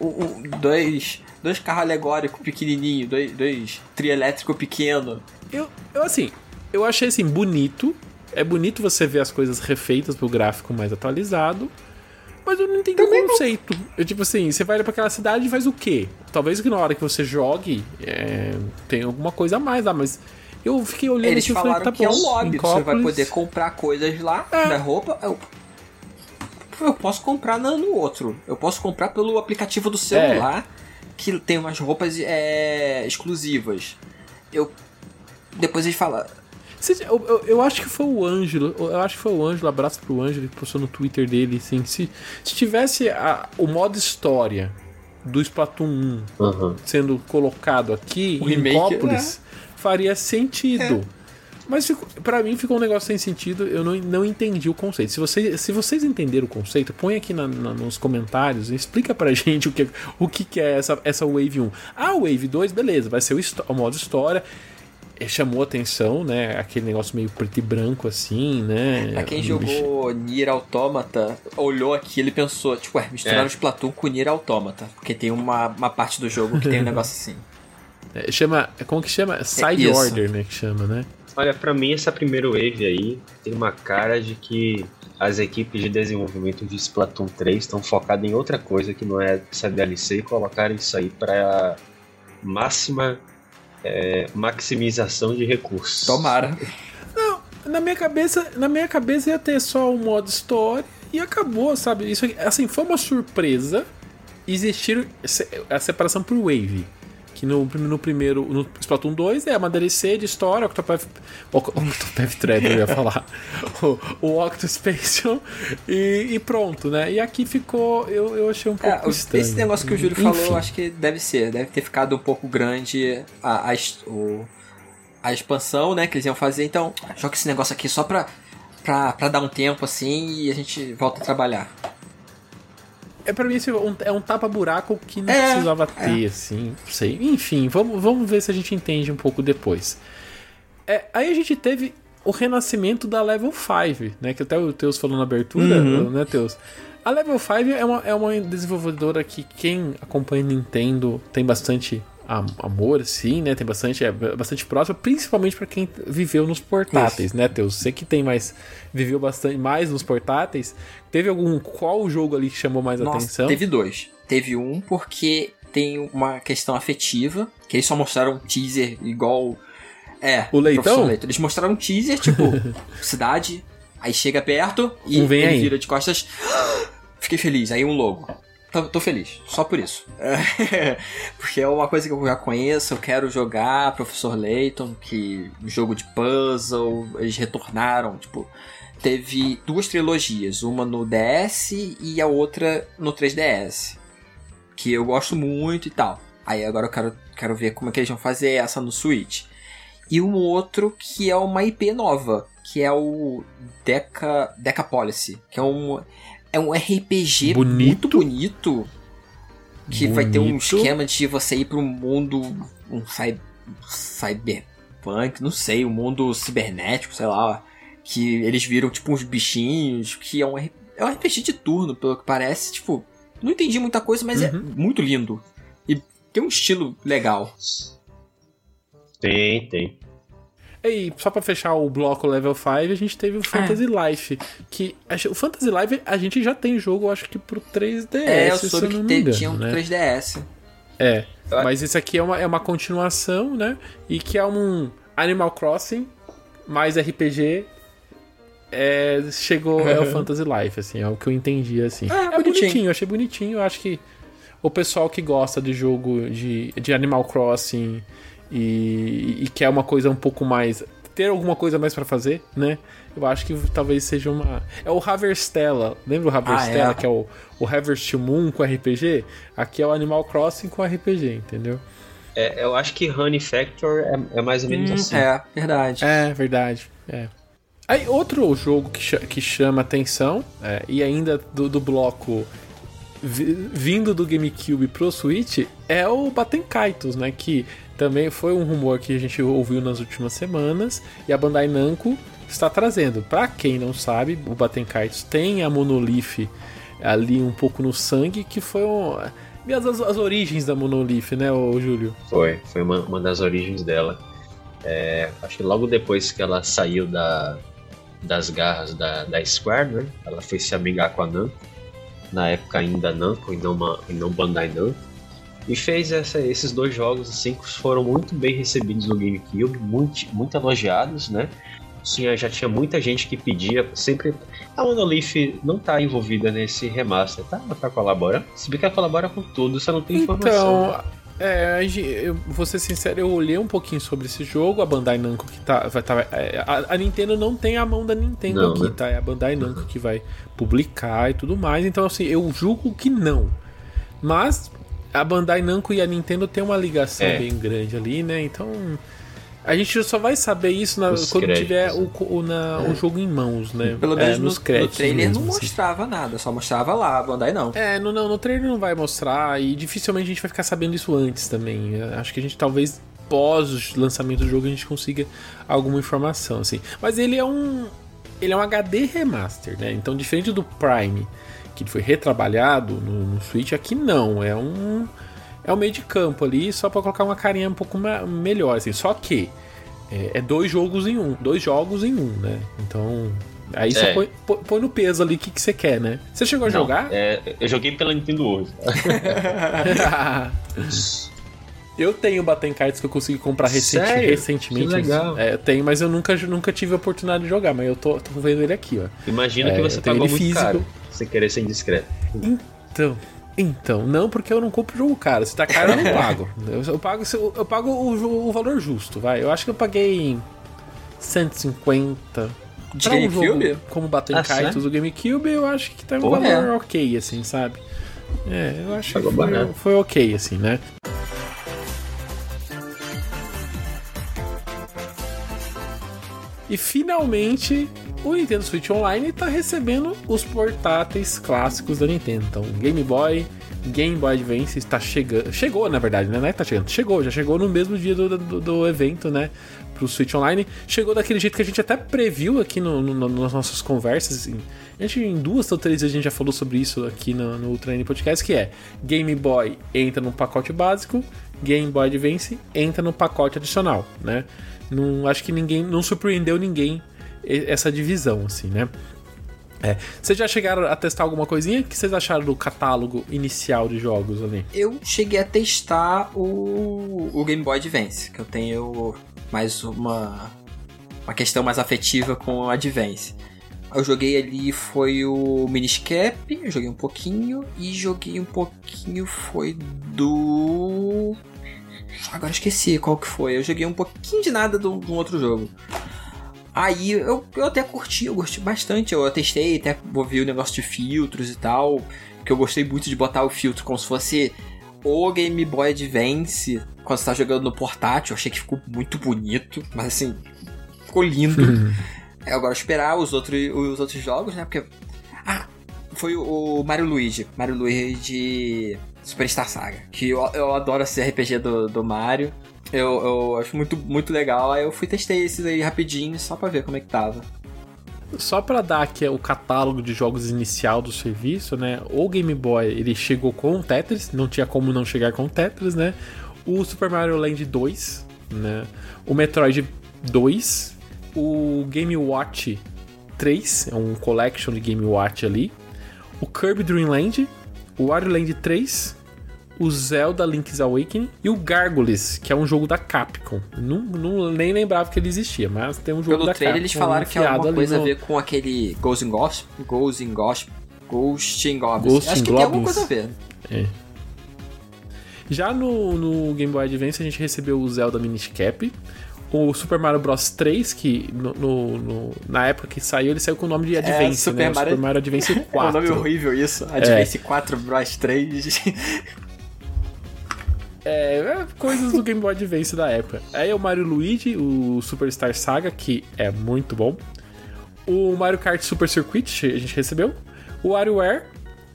S4: Um, um, dois, dois carros alegóricos pequenininho, dois, dois trielétrico pequeno.
S3: Eu, eu assim, eu achei assim bonito, é bonito você ver as coisas refeitas pro gráfico mais atualizado. Mas eu não entendi Também o conceito. Não. Eu, tipo assim, você vai para aquela cidade e faz o quê? Talvez que na hora que você jogue é, tem alguma coisa a mais lá, mas eu fiquei olhando
S4: Eles e falaram falei, tá que bom, é um lobby, você vai poder comprar coisas lá é. da roupa. Eu, eu posso comprar no outro. Eu posso comprar pelo aplicativo do celular, é. que tem umas roupas é, exclusivas. Eu. Depois eles falam
S3: eu, eu, eu, acho que foi o Ângelo. Eu acho que foi o Ângelo, abraço pro Ângelo, que postou no Twitter dele, assim. Se, se tivesse a, o modo história do Splatoon 1 uhum. sendo colocado aqui o em remake, Cópolis, é. faria sentido. É. Mas para mim ficou um negócio sem sentido, eu não, não entendi o conceito. Se, você, se vocês entenderam o conceito, põe aqui na, na, nos comentários e explica pra gente o que, o que, que é essa, essa Wave 1. Ah, Wave 2, beleza, vai ser o, o modo história chamou atenção, né? Aquele negócio meio preto e branco assim, né?
S4: Pra quem um jogou bicho... Nier Automata, olhou aquilo e pensou, tipo, ué, misturaram é. Splatoon com Nier Automata. Porque tem uma, uma parte do jogo que tem um negócio assim.
S3: É, chama. Como que chama? Side é Order, né? Que chama, né?
S5: Olha, para mim essa primeira wave aí tem uma cara de que as equipes de desenvolvimento de Splatoon 3 estão focadas em outra coisa que não é essa DLC e colocaram isso aí para máxima é, maximização de recursos.
S4: Tomara.
S3: Não, na minha cabeça, na minha cabeça ia ter só o modo história e acabou, sabe? Isso assim foi uma surpresa existir a separação por wave. Que no, no primeiro, no Splatoon 2 é uma DLC de história, Octopath, Octopath Traveler, eu ia falar, o, o Octospatial, e, e pronto, né? E aqui ficou, eu, eu achei um pouco
S4: É,
S3: estranho.
S4: esse negócio que o Júlio
S3: Enfim.
S4: falou, eu acho que deve ser. Deve ter ficado um pouco grande a, a, o- a expansão, né, que eles iam fazer. Então, joga esse negócio aqui só pra, pra, pra dar um tempo, assim, e a gente volta a trabalhar.
S3: É pra mim esse é um, é um tapa-buraco que não
S4: É,
S3: precisava ter, assim. Não sei. Enfim, vamos, vamos ver se a gente entende um pouco depois. É, aí a gente teve o renascimento da Level 5, né? Que até o Teus falou na abertura,
S4: Uhum.
S3: né, Teus? A Level 5 é uma, é uma desenvolvedora que quem acompanha Nintendo tem bastante amor, sim, né? Tem bastante, é bastante próximo, principalmente pra quem viveu nos portáteis, né, Teus? Você que tem mais. viveu bastante mais nos portáteis. Teve algum. Qual jogo ali que chamou mais
S4: Nossa,
S3: atenção?
S4: teve dois. Teve um porque tem uma questão afetiva, que eles só mostraram um teaser igual. É,
S3: O leitão?
S4: Leito. Eles mostraram um teaser, tipo, cidade, aí chega perto e
S3: Um vem
S4: ele
S3: aí.
S4: vira de costas. Fiquei feliz, aí um logo. Tô, tô feliz, só por isso. Porque é uma coisa que eu já conheço, eu quero jogar Professor Layton, que um jogo de puzzle, eles retornaram, tipo, teve duas trilogias, uma no DS e a outra no 3DS, que eu gosto muito e tal. Aí agora eu quero, quero ver como é que eles vão fazer essa no Switch. E um outro que é uma IP nova, que é o Deca, Deca Policy, que é um, é um RPG
S3: Bonito.
S4: muito bonito, que vai ter um
S3: Bonito.
S4: esquema de você ir para um mundo, um cy- cyberpunk, não sei, um mundo cibernético, sei lá, que eles viram tipo uns bichinhos, que é um, é um RPG de turno, pelo que parece, tipo, não entendi muita coisa, mas é
S3: Uhum.
S4: muito lindo. E tem um estilo legal.
S5: Tem, tem.
S3: E só pra fechar o bloco Level 5, a gente teve o Fantasy Life. Que o Fantasy Life a gente já tem jogo, eu acho que pro 3DS.
S4: É, eu
S3: se
S4: soube
S3: eu não
S4: que
S3: me
S4: te-
S3: engano,
S4: tinha um
S3: né?
S4: 3DS.
S3: É.
S5: Eu-
S3: Mas esse aqui é uma, é uma continuação, né? E que é um Animal Crossing mais RPG. É, chegou é o Fantasy Life, assim, é o que eu entendi, assim.
S4: Ah,
S3: é
S4: bonitinho.
S3: bonitinho, eu achei bonitinho. Eu acho que o pessoal que gosta de jogo de, de Animal Crossing e, e quer uma coisa um pouco mais. ter alguma coisa mais pra fazer, né? Eu acho que talvez seja uma. É o Haverstella. Lembra o Haverstella,
S4: Ah, é.
S3: que é o, o Harvest Moon com RPG? Aqui é o Animal Crossing com RPG, entendeu?
S5: É, eu acho que Honey Factor é, é mais ou menos
S4: Hum,
S5: assim.
S4: É, verdade.
S3: É, verdade. É. Aí, outro jogo que, cha- que chama atenção, é, e ainda do, do bloco vi- vindo do GameCube pro Switch, é o Baten Kaitos, né? Que também foi um rumor que a gente ouviu nas últimas semanas, e a Bandai Namco está trazendo. Pra quem não sabe, o Baten Kaitos tem a Monolith ali um pouco no sangue, que foi um, as, as origens da Monolith, né, ô Júlio?
S5: Foi, foi uma, uma das origens dela. É, acho que logo depois que ela saiu da, das garras da, da Square, né? Ela foi se amigar com a Namco. Na época ainda Namco e não, uma- e não Bandai Namco. E fez essa- esses dois jogos assim que foram muito bem recebidos no GameCube, muito, muito elogiados, né? Tinha, já tinha muita gente que pedia, sempre. A Monolith não tá envolvida nesse remaster, tá? Ela tá colaborando. Se bem que ela colabora com tudo, você não tem informação.
S3: Então, é, eu vou ser sincero, eu olhei um pouquinho sobre esse jogo, a Bandai Namco que tá. Vai, tá é, a, a Nintendo não tem a mão da Nintendo
S5: Não,
S3: aqui,
S5: né?
S3: tá? É a Bandai Namco que vai publicar e tudo mais. Então, assim, eu julgo que não. Mas a Bandai Namco e a Nintendo tem uma ligação
S5: É.
S3: bem grande ali, né? Então. A gente só vai saber isso na- quando
S5: créditos,
S3: tiver
S5: né?
S3: o, co- o, na- o jogo em mãos, né?
S4: Pelo
S3: É,
S4: menos
S3: nos
S4: no, no
S3: créditos
S4: trailer
S3: mesmo,
S4: não
S3: assim.
S4: mostrava nada, só mostrava lá, a Bandai não.
S3: É, no, não, no trailer não vai mostrar e dificilmente a gente vai ficar sabendo isso antes também. Eu Acho que a gente talvez pós o lançamento do jogo a gente consiga alguma informação, assim. Mas ele é um ele é um HD remaster, né? Então diferente do Prime, que foi retrabalhado no, no Switch, aqui não, é um é um meio de campo ali, só pra colocar uma carinha um pouco melhor, assim. Só que é, é dois jogos em um, dois jogos em um, né? Então aí só
S5: É.
S3: põe, põe- põe no peso ali o que, que você quer, né? Você chegou a
S5: Não,
S3: jogar?
S5: é, eu joguei pela Nintendo hoje.
S3: eu tenho Baten Cards que eu consegui comprar recenti-
S5: Sério?
S3: recentemente.
S5: Que legal.
S3: É, eu tenho, mas eu nunca, nunca tive a oportunidade de jogar. Mas eu tô, tô vendo ele aqui, ó.
S5: Imagina
S3: É,
S5: que você
S3: eu
S5: pagou
S3: ele
S5: muito
S3: físico.
S5: caro. Sem querer ser indiscreto.
S3: Então, Então, não, porque eu não compro jogo caro. Se tá caro, eu não pago. Eu, eu pago, eu pago o, o, valor justo, vai. Eu acho que eu paguei 150.
S4: De pra um GameCube?
S3: jogo como Battle ah, Kaitos do GameCube, eu acho que tá um Porra, valor ok, assim, sabe? É, eu acho Pagou que foi, foi ok, assim, né? E finalmente o Nintendo Switch Online está recebendo os portáteis clássicos da Nintendo. Então, Game Boy, Game Boy Advance está chegando. Chegou, na verdade, né? É tá chegando. Chegou, já chegou no mesmo dia do, do, do evento, né? Pro Switch Online. Chegou daquele jeito que a gente até previu aqui no, no, nas nossas conversas. Assim. A gente, em duas ou três vezes, a gente já falou sobre isso aqui no, no Ultra N Podcast, que é Game Boy entra no pacote básico, Game Boy Advance entra no pacote adicional, né? Não, acho que ninguém. Não surpreendeu ninguém essa divisão, assim, né? É. Vocês já chegaram a testar alguma coisinha? O que vocês acharam do catálogo inicial de jogos ali?
S4: Eu cheguei a testar o, o Game Boy Advance, que eu tenho mais uma, uma questão mais afetiva com o Advance. Eu joguei ali foi o Miniscap, joguei um pouquinho e joguei um pouquinho foi do Agora esqueci qual que foi. Eu joguei um pouquinho de nada de um outro jogo. Aí eu, eu até curti, eu gostei bastante. Eu testei, até ouvi o negócio de filtros e tal. Que eu gostei muito de botar o filtro como se fosse o Game Boy Advance quando você tá jogando no portátil. Eu achei que ficou muito bonito, mas assim, ficou lindo. é agora esperar os outros, os outros jogos, né? Porque. Ah, foi o Mario Luigi. Mario Luigi Superstar Saga. Que eu, eu adoro esse RPG do, do Mario. Eu, eu acho muito, muito legal. Aí eu fui testei esses aí rapidinho, só pra ver como é que tava.
S3: Só para dar aqui o catálogo de jogos inicial do serviço, né? O Game Boy ele chegou com o Tetris, não tinha como não chegar com o Tetris, né? O Super Mario Land 2, né? O Metroid 2, o Game Watch 3, é um collection de Game Watch ali. O Kirby Dream Land, o Wario Land 3, o Zelda Link's Awakening e o Gargoyles, que é um jogo da Capcom. Não, não nem lembrava que ele existia, mas tem um jogo
S4: Pelo
S3: da
S4: trailer
S3: Capcom.
S4: eles falaram que é alguma coisa no... a ver com aquele Ghost in Ghost, Ghost in Ghost, Ghost in Goblins.
S3: Ghost
S4: Acho que
S3: Goblins.
S4: tem alguma coisa a ver.
S3: É. Já no, no Game Boy Advance a gente recebeu o Zelda Minish Cap, o Super Mario Bros 3, que no, no, no, na época que saiu, ele saiu com o nome de é, Advance, é,
S4: Super
S3: né?
S4: Mario...
S3: Super Mario Advance 4.
S4: é um nome horrível isso. Advance é. 4 Bros 3.
S3: É, é, coisas do Game Boy Advance da época. Aí é o Mario Luigi, o Superstar Saga, que é muito bom. O Mario Kart Super Circuit, a gente recebeu. O WarioWare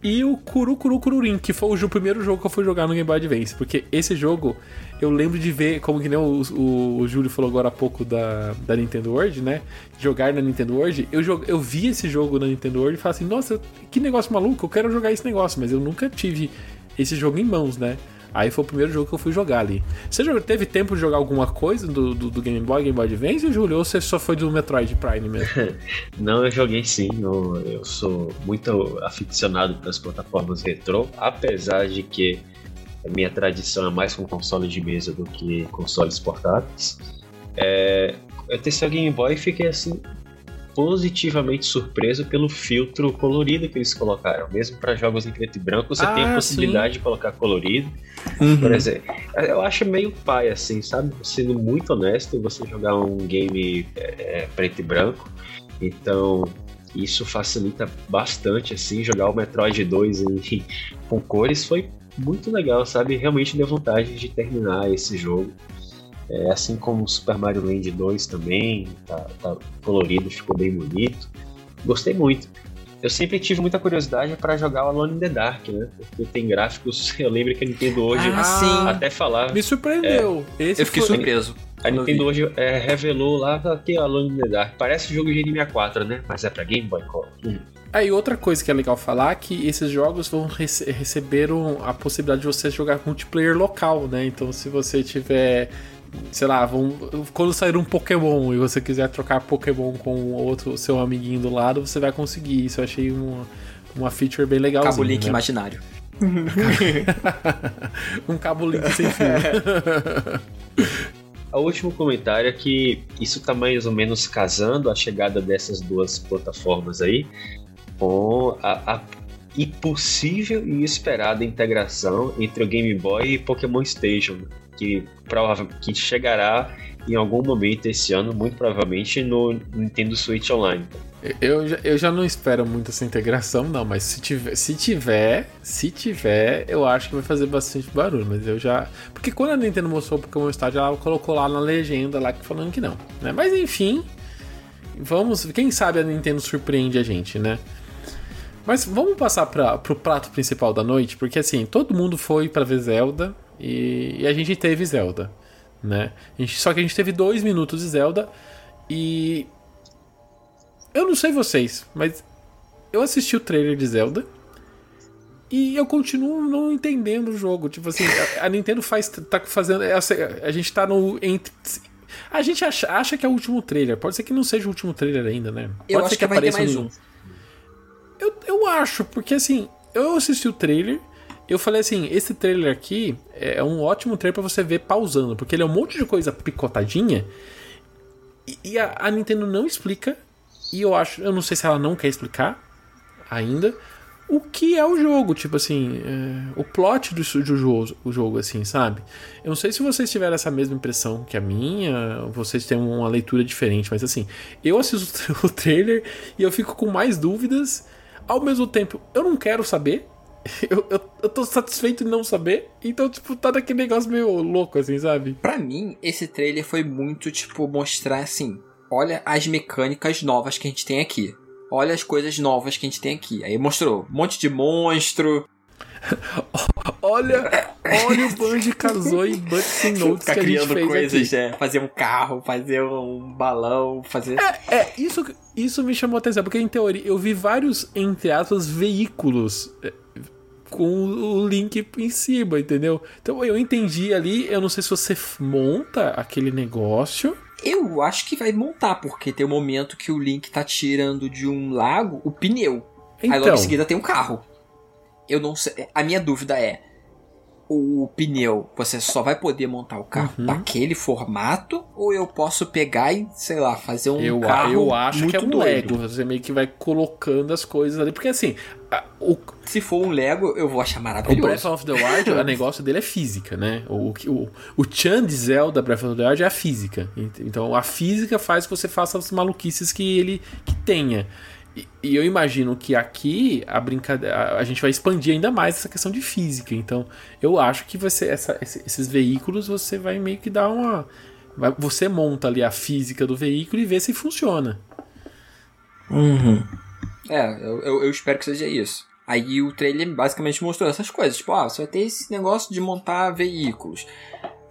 S3: e o Kuru Kuru Kururin, que foi o primeiro jogo que eu fui jogar no Game Boy Advance. Porque esse jogo eu lembro de ver, como que nem o, o, o Júlio falou agora há pouco da, da Nintendo World, né? Jogar na Nintendo World. Eu, eu vi esse jogo na Nintendo World e falei assim: nossa, que negócio maluco, eu quero jogar esse negócio. Mas eu nunca tive esse jogo em mãos, né? Aí foi o primeiro jogo que eu fui jogar ali. Você teve tempo de jogar alguma coisa do, do, do Game Boy, Game Boy Advance, Júlio? Ou você só foi do Metroid Prime mesmo?
S5: Não, eu joguei sim. Eu, eu sou muito aficionado pelas plataformas retrô, apesar de que a minha tradição é mais com console de mesa do que consoles portáteis. É, eu testei o Game Boy e fiquei assim positivamente surpreso pelo filtro colorido que eles colocaram. Mesmo para jogos em preto e branco, você ah, tem a possibilidade sim. de colocar colorido. Uhum. Por exemplo, eu acho meio pai assim, sabe? Sendo muito honesto, você jogar um game é, é, preto e branco. Então, isso facilita bastante assim jogar o Metroid 2 em, com cores foi muito legal, sabe? Realmente deu vontade de terminar esse jogo. É, assim como o Super Mario Land 2 também, tá, tá colorido, ficou bem bonito. Gostei muito. Eu sempre tive muita curiosidade para jogar o Alone in the Dark, né? Porque tem gráficos. Eu lembro que a Nintendo hoje
S4: ah,
S5: até falava.
S3: Me surpreendeu.
S4: É, eu fiquei foi... surpreso.
S5: A Nintendo hoje é, revelou lá que é Alone in the Dark. Parece jogo de N64, né? Mas é pra Game Boy Color. Hum.
S3: Aí outra coisa que é legal falar é que esses jogos vão rece receberam a possibilidade de você jogar multiplayer local, né? Então se você tiver sei lá, vão, quando sair um Pokémon e você quiser trocar Pokémon com outro seu amiguinho do lado, você vai conseguir. Isso eu achei uma, uma feature bem legal.
S4: Cabo Link
S3: né?
S4: imaginário.
S3: um cabo Link sem fio.
S5: O último comentário é que isso está mais ou menos casando a chegada dessas duas plataformas aí com a, a impossível e esperada integração entre o Game Boy e Pokémon Station, que provavelmente que chegará em algum momento esse ano, muito provavelmente no Nintendo Switch Online.
S3: Eu, já- eu já não espero muito essa integração, não, mas se tiver, se tiver, se tiver, eu acho que vai fazer bastante barulho, mas eu já. Porque quando a Nintendo mostrou o Pokémon Stadium, ela colocou lá na legenda lá falando que não, né? Mas enfim, vamos. Quem sabe a Nintendo surpreende a gente, né? Mas vamos passar para pro prato principal da noite, porque assim, todo mundo foi pra ver Zelda e, e a gente teve Zelda, né? A gente- só que a gente teve dois minutos de Zelda e eu não sei vocês, mas eu assisti o trailer de Zelda e eu continuo não entendendo o jogo. Tipo assim, a, a Nintendo faz tá fazendo essa- a gente tá no entre a gente acha, acha que é o último trailer. Pode ser que não seja o último trailer ainda, né? Pode
S4: Eu
S3: ser
S4: acho que vai ter mais
S3: no-
S4: um.
S3: Eu, eu acho, porque assim, eu assisti o trailer, eu falei assim, esse trailer aqui é um ótimo trailer pra você ver pausando, porque ele é um monte de coisa picotadinha e, e a, a Nintendo não explica, e eu acho, eu não sei se ela não quer explicar ainda, o que é o jogo, tipo assim, é, o plot do, do jogo, o jogo, assim, sabe? Eu não sei se vocês tiveram essa mesma impressão que a minha, vocês têm uma leitura diferente, mas assim, eu assisto o trailer e eu fico com mais dúvidas, ao mesmo tempo, eu não quero saber, eu, eu, eu tô satisfeito em não saber, então, tipo, tá daquele negócio meio louco, assim, sabe?
S4: Pra mim, esse trailer foi muito, tipo, mostrar assim: olha as mecânicas novas que a gente tem aqui. Olha as coisas novas que a gente tem aqui. Aí mostrou um monte de monstro,
S3: Olha, olha o Banjo Kazooie e Notes
S4: ficar
S3: que a gente fez
S4: coisas,
S3: aqui.
S4: né? Fazer um carro, fazer um balão, fazer.
S3: É, isso, isso me chamou a atenção, porque em teoria eu vi vários, entre aspas, veículos é, com o link em cima, entendeu? Então eu entendi ali, eu não sei se você monta aquele negócio.
S4: Eu acho que vai montar, porque tem um momento que o Link tá tirando de um lago o pneu. Aí logo
S3: Então,
S4: em seguida tem um carro. Eu não sei. A minha dúvida é: o pneu, você só vai poder montar o carro
S3: Uhum.
S4: daquele formato? Ou eu posso pegar e, sei lá, fazer um
S3: eu,
S4: carro
S3: eu acho
S4: muito
S3: que é um
S4: doido?
S3: Lego, você meio que vai colocando as coisas ali, porque assim, a- o,
S4: Se for um Lego, eu vou achar
S3: O
S4: maravilhoso.
S3: Breath of the Wild, o negócio dele é física, né? O, o, o Chan de Zelda Breath of the Wild é a física. Ent- Então a física faz que você faça as maluquices que ele que tenha. E, e eu imagino que aqui a brincadeira. A, a gente vai expandir ainda mais essa questão de física. Então eu acho que você, essa- esse- esses veículos você vai meio que dar uma. Você monta ali a física do veículo e vê se funciona.
S4: Uhum. É, eu, eu, eu espero que seja isso. Aí o trailer basicamente mostrou essas coisas. Tipo, ah, você vai ter esse negócio de montar veículos.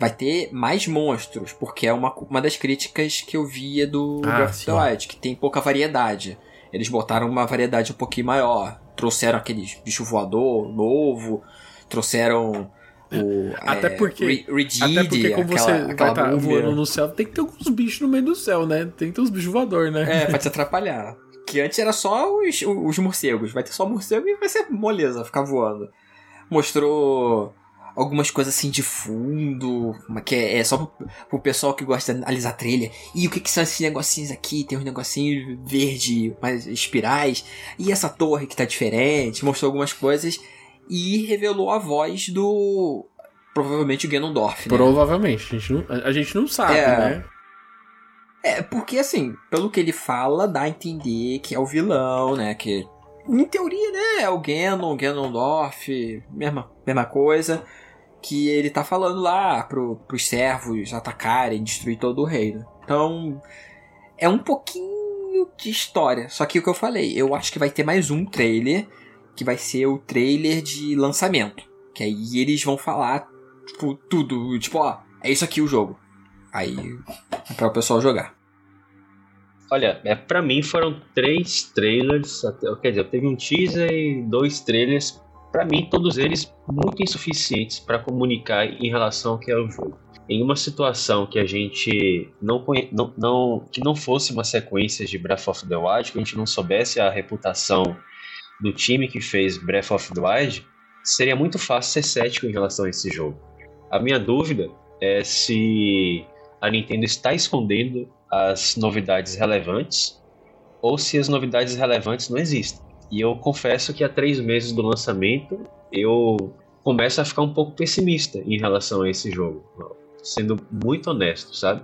S4: Vai ter mais monstros, porque é uma, uma das críticas que eu via do
S3: Ah,
S4: Breath of
S3: sim.
S4: the Wild, que tem pouca variedade. Eles botaram uma variedade um pouquinho maior. Trouxeram aqueles bicho voador novo, trouxeram o.
S3: Até
S4: é,
S3: porque-
S4: Re- Regid,
S3: Até porque como
S4: aquela,
S3: você
S4: aquela
S3: vai estar
S4: múmia.
S3: voando no céu, tem que ter alguns bichos no meio do céu, né? Tem que ter uns bichos voadores, né?
S4: É, pra te atrapalhar. Que antes era só os, os morcegos. Vai ter só morcego e vai ser moleza ficar voando. Mostrou algumas coisas assim de fundo, que é, é só pro, pro pessoal que gosta de analisar trilha. E o que, que são esses negocinhos aqui? Tem uns negocinhos verde, mais espirais. E essa torre que tá diferente. Mostrou algumas coisas e revelou a voz do. Provavelmente o Ganondorf, né?
S3: Provavelmente. A gente não, a gente não sabe,
S4: É.
S3: né?
S4: É, porque assim, pelo que ele fala, dá a entender que é o vilão, né? Que, em teoria, né, é o Ganon, Ganondorf, mesma, mesma coisa. Que ele tá falando lá pro, pros servos atacarem, destruir todo o reino. Então, é um pouquinho de história. Só que o que eu falei, eu acho que vai ter mais um trailer, que vai ser o trailer de lançamento. Que aí eles vão falar, tipo, tudo. Tipo, ó, é isso aqui o jogo. Aí, é pra o pessoal jogar.
S5: Olha, é, para mim foram três trailers, até- quer dizer, teve um teaser e dois trailers. Pra mim, todos eles muito insuficientes para comunicar em relação ao que é o jogo. Em uma situação que a gente não, conhe- não, não que não fosse uma sequência de Breath of the Wild, que a gente não soubesse a reputação do time que fez Breath of the Wild, seria muito fácil ser cético em relação a esse jogo. A minha dúvida é se a Nintendo está escondendo as novidades relevantes ou se as novidades relevantes não existem. E eu confesso que há três meses do lançamento eu começo a ficar um pouco pessimista em relação a esse jogo, sendo muito honesto, sabe?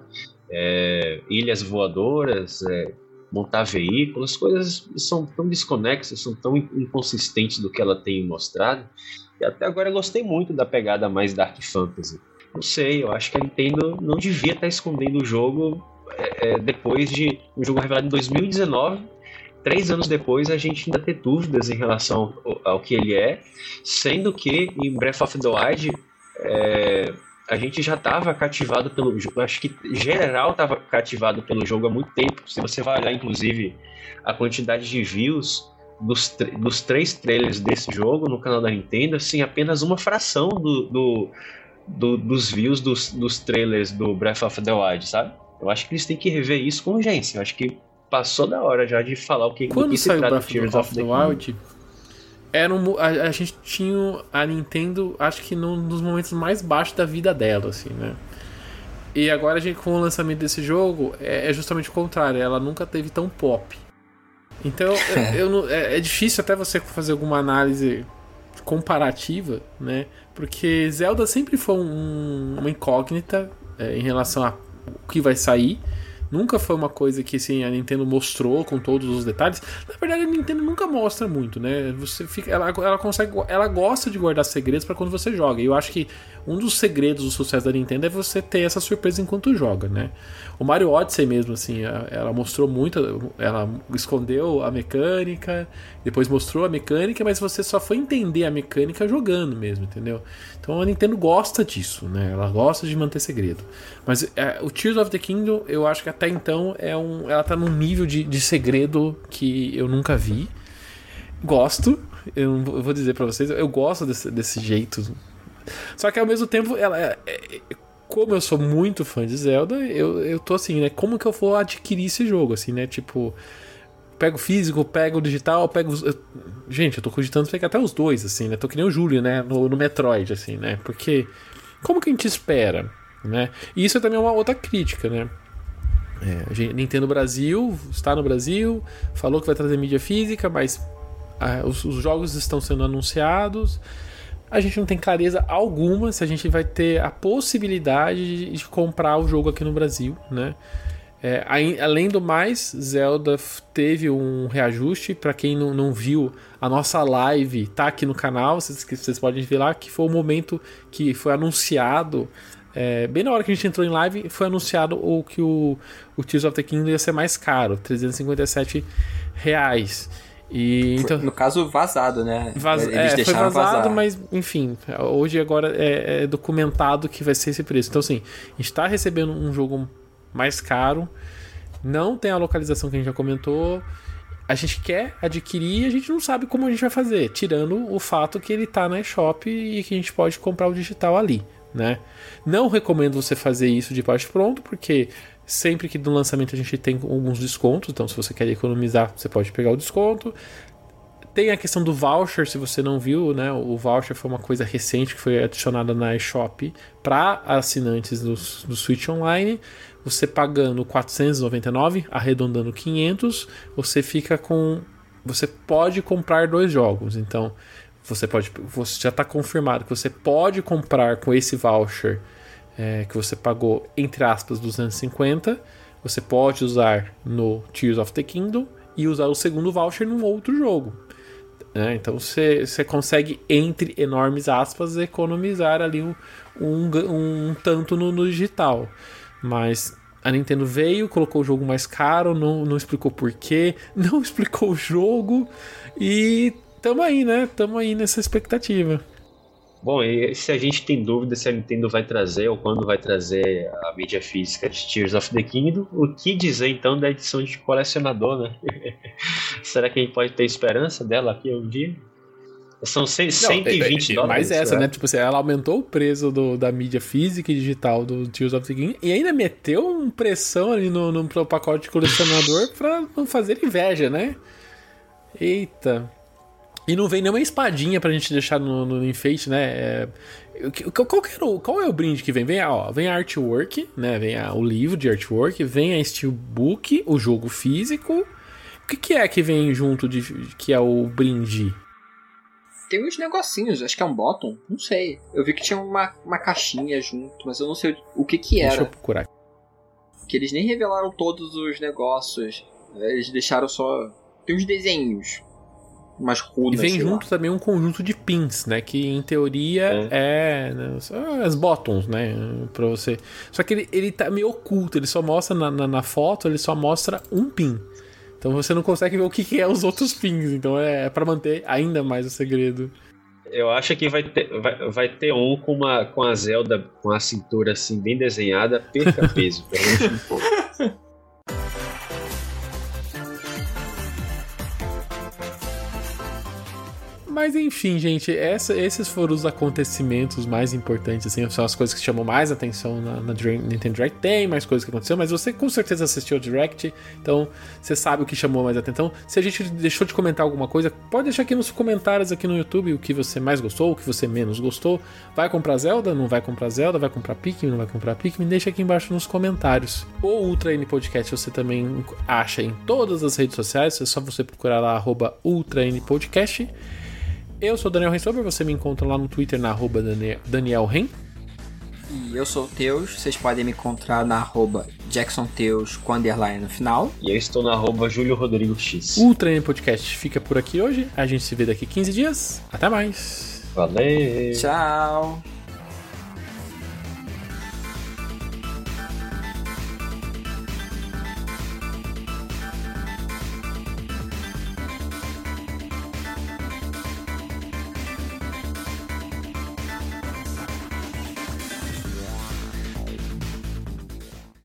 S5: É, ilhas voadoras, é, montar veículos, coisas são tão desconexas, são tão inconsistentes do que ela tem mostrado. E até agora eu gostei muito da pegada mais Dark Fantasy. Não sei, eu acho que a Nintendo não devia estar escondendo o jogo é, é depois de um jogo revelado em 2019. Três anos depois, a gente ainda ter dúvidas em relação ao, ao que ele é, sendo que em Breath of the Wild é, a gente já estava cativado pelo jogo. Acho que geral estava cativado pelo jogo há muito tempo. Se você vai olhar, inclusive, a quantidade de views dos, dos três trailers desse jogo no canal da Nintendo, assim, apenas uma fração do, do, do, dos views dos, dos trailers do Breath of the Wild, sabe? Eu acho que eles têm que rever isso com urgência. Eu acho que passou da hora já de falar o que,
S3: Quando
S5: que
S3: se trata Breath Tears of the, the Wild, era um, a, a, gente tinha a Nintendo, acho que num dos momentos mais baixos da vida dela, assim, né? E agora a gente com o lançamento desse jogo é, é justamente o contrário, ela nunca teve tão pop. Então eu, eu é, é, difícil até você fazer alguma análise comparativa, né? Porque Zelda sempre foi um, uma incógnita é, em relação a o que vai sair. Nunca foi uma coisa que assim, a Nintendo mostrou com todos os detalhes. Na verdade, a Nintendo nunca mostra muito, né? Você fica, ela, ela consegue, ela gosta de guardar segredos para quando você joga. E eu acho que um dos segredos do sucesso da Nintendo é você ter essa surpresa enquanto joga, né? O Mario Odyssey mesmo, assim, ela mostrou muito, ela escondeu a mecânica, depois mostrou a mecânica, mas você só foi entender a mecânica jogando mesmo, entendeu? Então a Nintendo gosta disso, né? Ela gosta de manter segredo. Mas é, o Tears of the Kingdom, eu acho que até então é um, ela tá num nível de, de segredo que eu nunca vi. Gosto, eu, eu vou dizer para vocês, eu gosto desse, desse jeito. Só que ao mesmo tempo, ela, é, é, como eu sou muito fã de Zelda, eu, eu tô assim, né? Como que eu vou adquirir esse jogo, assim, né? Tipo, pego físico, pego digital, pego. Eu, gente, eu tô cogitando pegar até os dois, assim, né? Tô que nem o Júlio, né? No, no Metroid, assim, né? Porque como que a gente espera, né? E isso é também uma outra crítica, né? É, gente, Nintendo Brasil está no Brasil, falou que vai trazer mídia física, mas ah, os, os jogos estão sendo anunciados a gente não tem clareza alguma se a gente vai ter a possibilidade de, comprar o jogo aqui no Brasil, né? É, além do mais, Zelda teve um reajuste. Para quem não, não, viu, a nossa live tá aqui no canal. Vocês, vocês podem ver lá que foi o momento que foi anunciado. É, bem na hora que a gente entrou em live, foi anunciado o que o, o Tears of the Kingdom ia ser mais caro, 357 reais. E, então,
S4: no caso, vazado, né?
S3: Vaz, Eles é, foi vazado, vazar. mas enfim, hoje agora é, é, documentado que vai ser esse preço. Então, assim, a gente está recebendo um jogo mais caro, não tem a localização que a gente já comentou. A gente quer adquirir e a gente não sabe como a gente vai fazer, tirando o fato que ele está na eShop e que a gente pode comprar o digital ali, né? Não recomendo você fazer isso de parte pronto, porque Sempre que no lançamento a gente tem alguns descontos, então se você quer economizar, você pode pegar o desconto. Tem a questão do voucher, se você não viu, né? O voucher foi uma coisa recente que foi adicionada na eShop para assinantes do, do Switch Online. Você pagando 499, arredondando 500, você fica com. Você pode comprar dois jogos. Então, você pode. Você já está confirmado que você pode comprar com esse voucher é, que você pagou, entre aspas, 250, você pode usar no Tears of the Kingdom e usar o segundo voucher num outro jogo. É, então você, você consegue, entre enormes aspas, economizar ali um, um, um tanto no, no, digital. Mas a Nintendo veio, colocou o jogo mais caro, não, não explicou porquê, não explicou o jogo e tamo aí, né? Tamo aí nessa expectativa.
S5: Bom, e se a gente tem dúvida se a Nintendo vai trazer ou quando vai trazer a mídia física de Tears of the Kingdom, o que dizer então da edição de colecionador, né? Será que a gente pode ter esperança dela aqui um dia? São 120 Não, é, é, dólares.
S3: Mais essa, né? Tipo assim, ela aumentou o preço do, da mídia física e digital do Tears of the Kingdom e ainda meteu uma pressão ali no, no pacote de colecionador pra não fazer inveja, né? Eita. E não vem nenhuma espadinha pra gente deixar no, no enfeite, né? É, qual, o, qual, é o brinde que vem? Vem, ó, vem a artwork, né? Vem a, o livro de artwork, vem a steelbook, o jogo físico O que, que é que vem junto de que é o brinde?
S4: Tem uns negocinhos, acho que é um bottom, não sei. Eu vi que tinha uma, uma caixinha junto, mas eu não sei o que que
S3: Deixa
S4: era.
S3: eu procurar.
S4: Que eles nem revelaram todos os negócios. Eles deixaram só. Tem uns desenhos. Umas
S3: E
S4: runas.
S3: vem junto
S4: lá.
S3: também um conjunto de pins, né? Que em teoria é, né, são as buttons, né? Pra você. Só que ele, ele tá meio oculto, ele só mostra na, na, na foto, ele só mostra um pin. Então você não consegue ver o que, que é os outros pins. Então é pra manter ainda mais o segredo.
S5: Eu acho que vai ter, vai, vai ter um com, uma, com a Zelda com a cintura assim bem desenhada, perca peso, pelo menos um pouco.
S3: Mas enfim, gente, essa- esses foram os acontecimentos mais importantes, assim, são as coisas que chamam mais atenção na, na Nintendo Direct. Tem mais coisas que aconteceu, mas você com certeza assistiu o Direct, então você sabe o que chamou mais atenção. Se a gente deixou de comentar alguma coisa, pode deixar aqui nos comentários aqui no YouTube o que você mais gostou, o que você menos gostou. Vai comprar Zelda? Não vai comprar Zelda? Vai comprar Pikmin? Não vai comprar Pikmin? Deixa aqui embaixo nos comentários. O Ultra N Podcast você também acha em todas as redes sociais, é só você procurar lá, arroba Ultra N Podcast. Eu sou o Daniel Rensober, você me encontra lá no Twitter na arroba Daniel, Daniel Ren.
S4: E eu sou o Teus, vocês podem me encontrar na arroba JacksonTeus com underline no final.
S5: E eu estou na arroba Júlio Rodrigo X.
S3: O Treino Podcast fica por aqui hoje. A gente se vê daqui 15 dias. Até mais.
S5: Valeu!
S4: Tchau!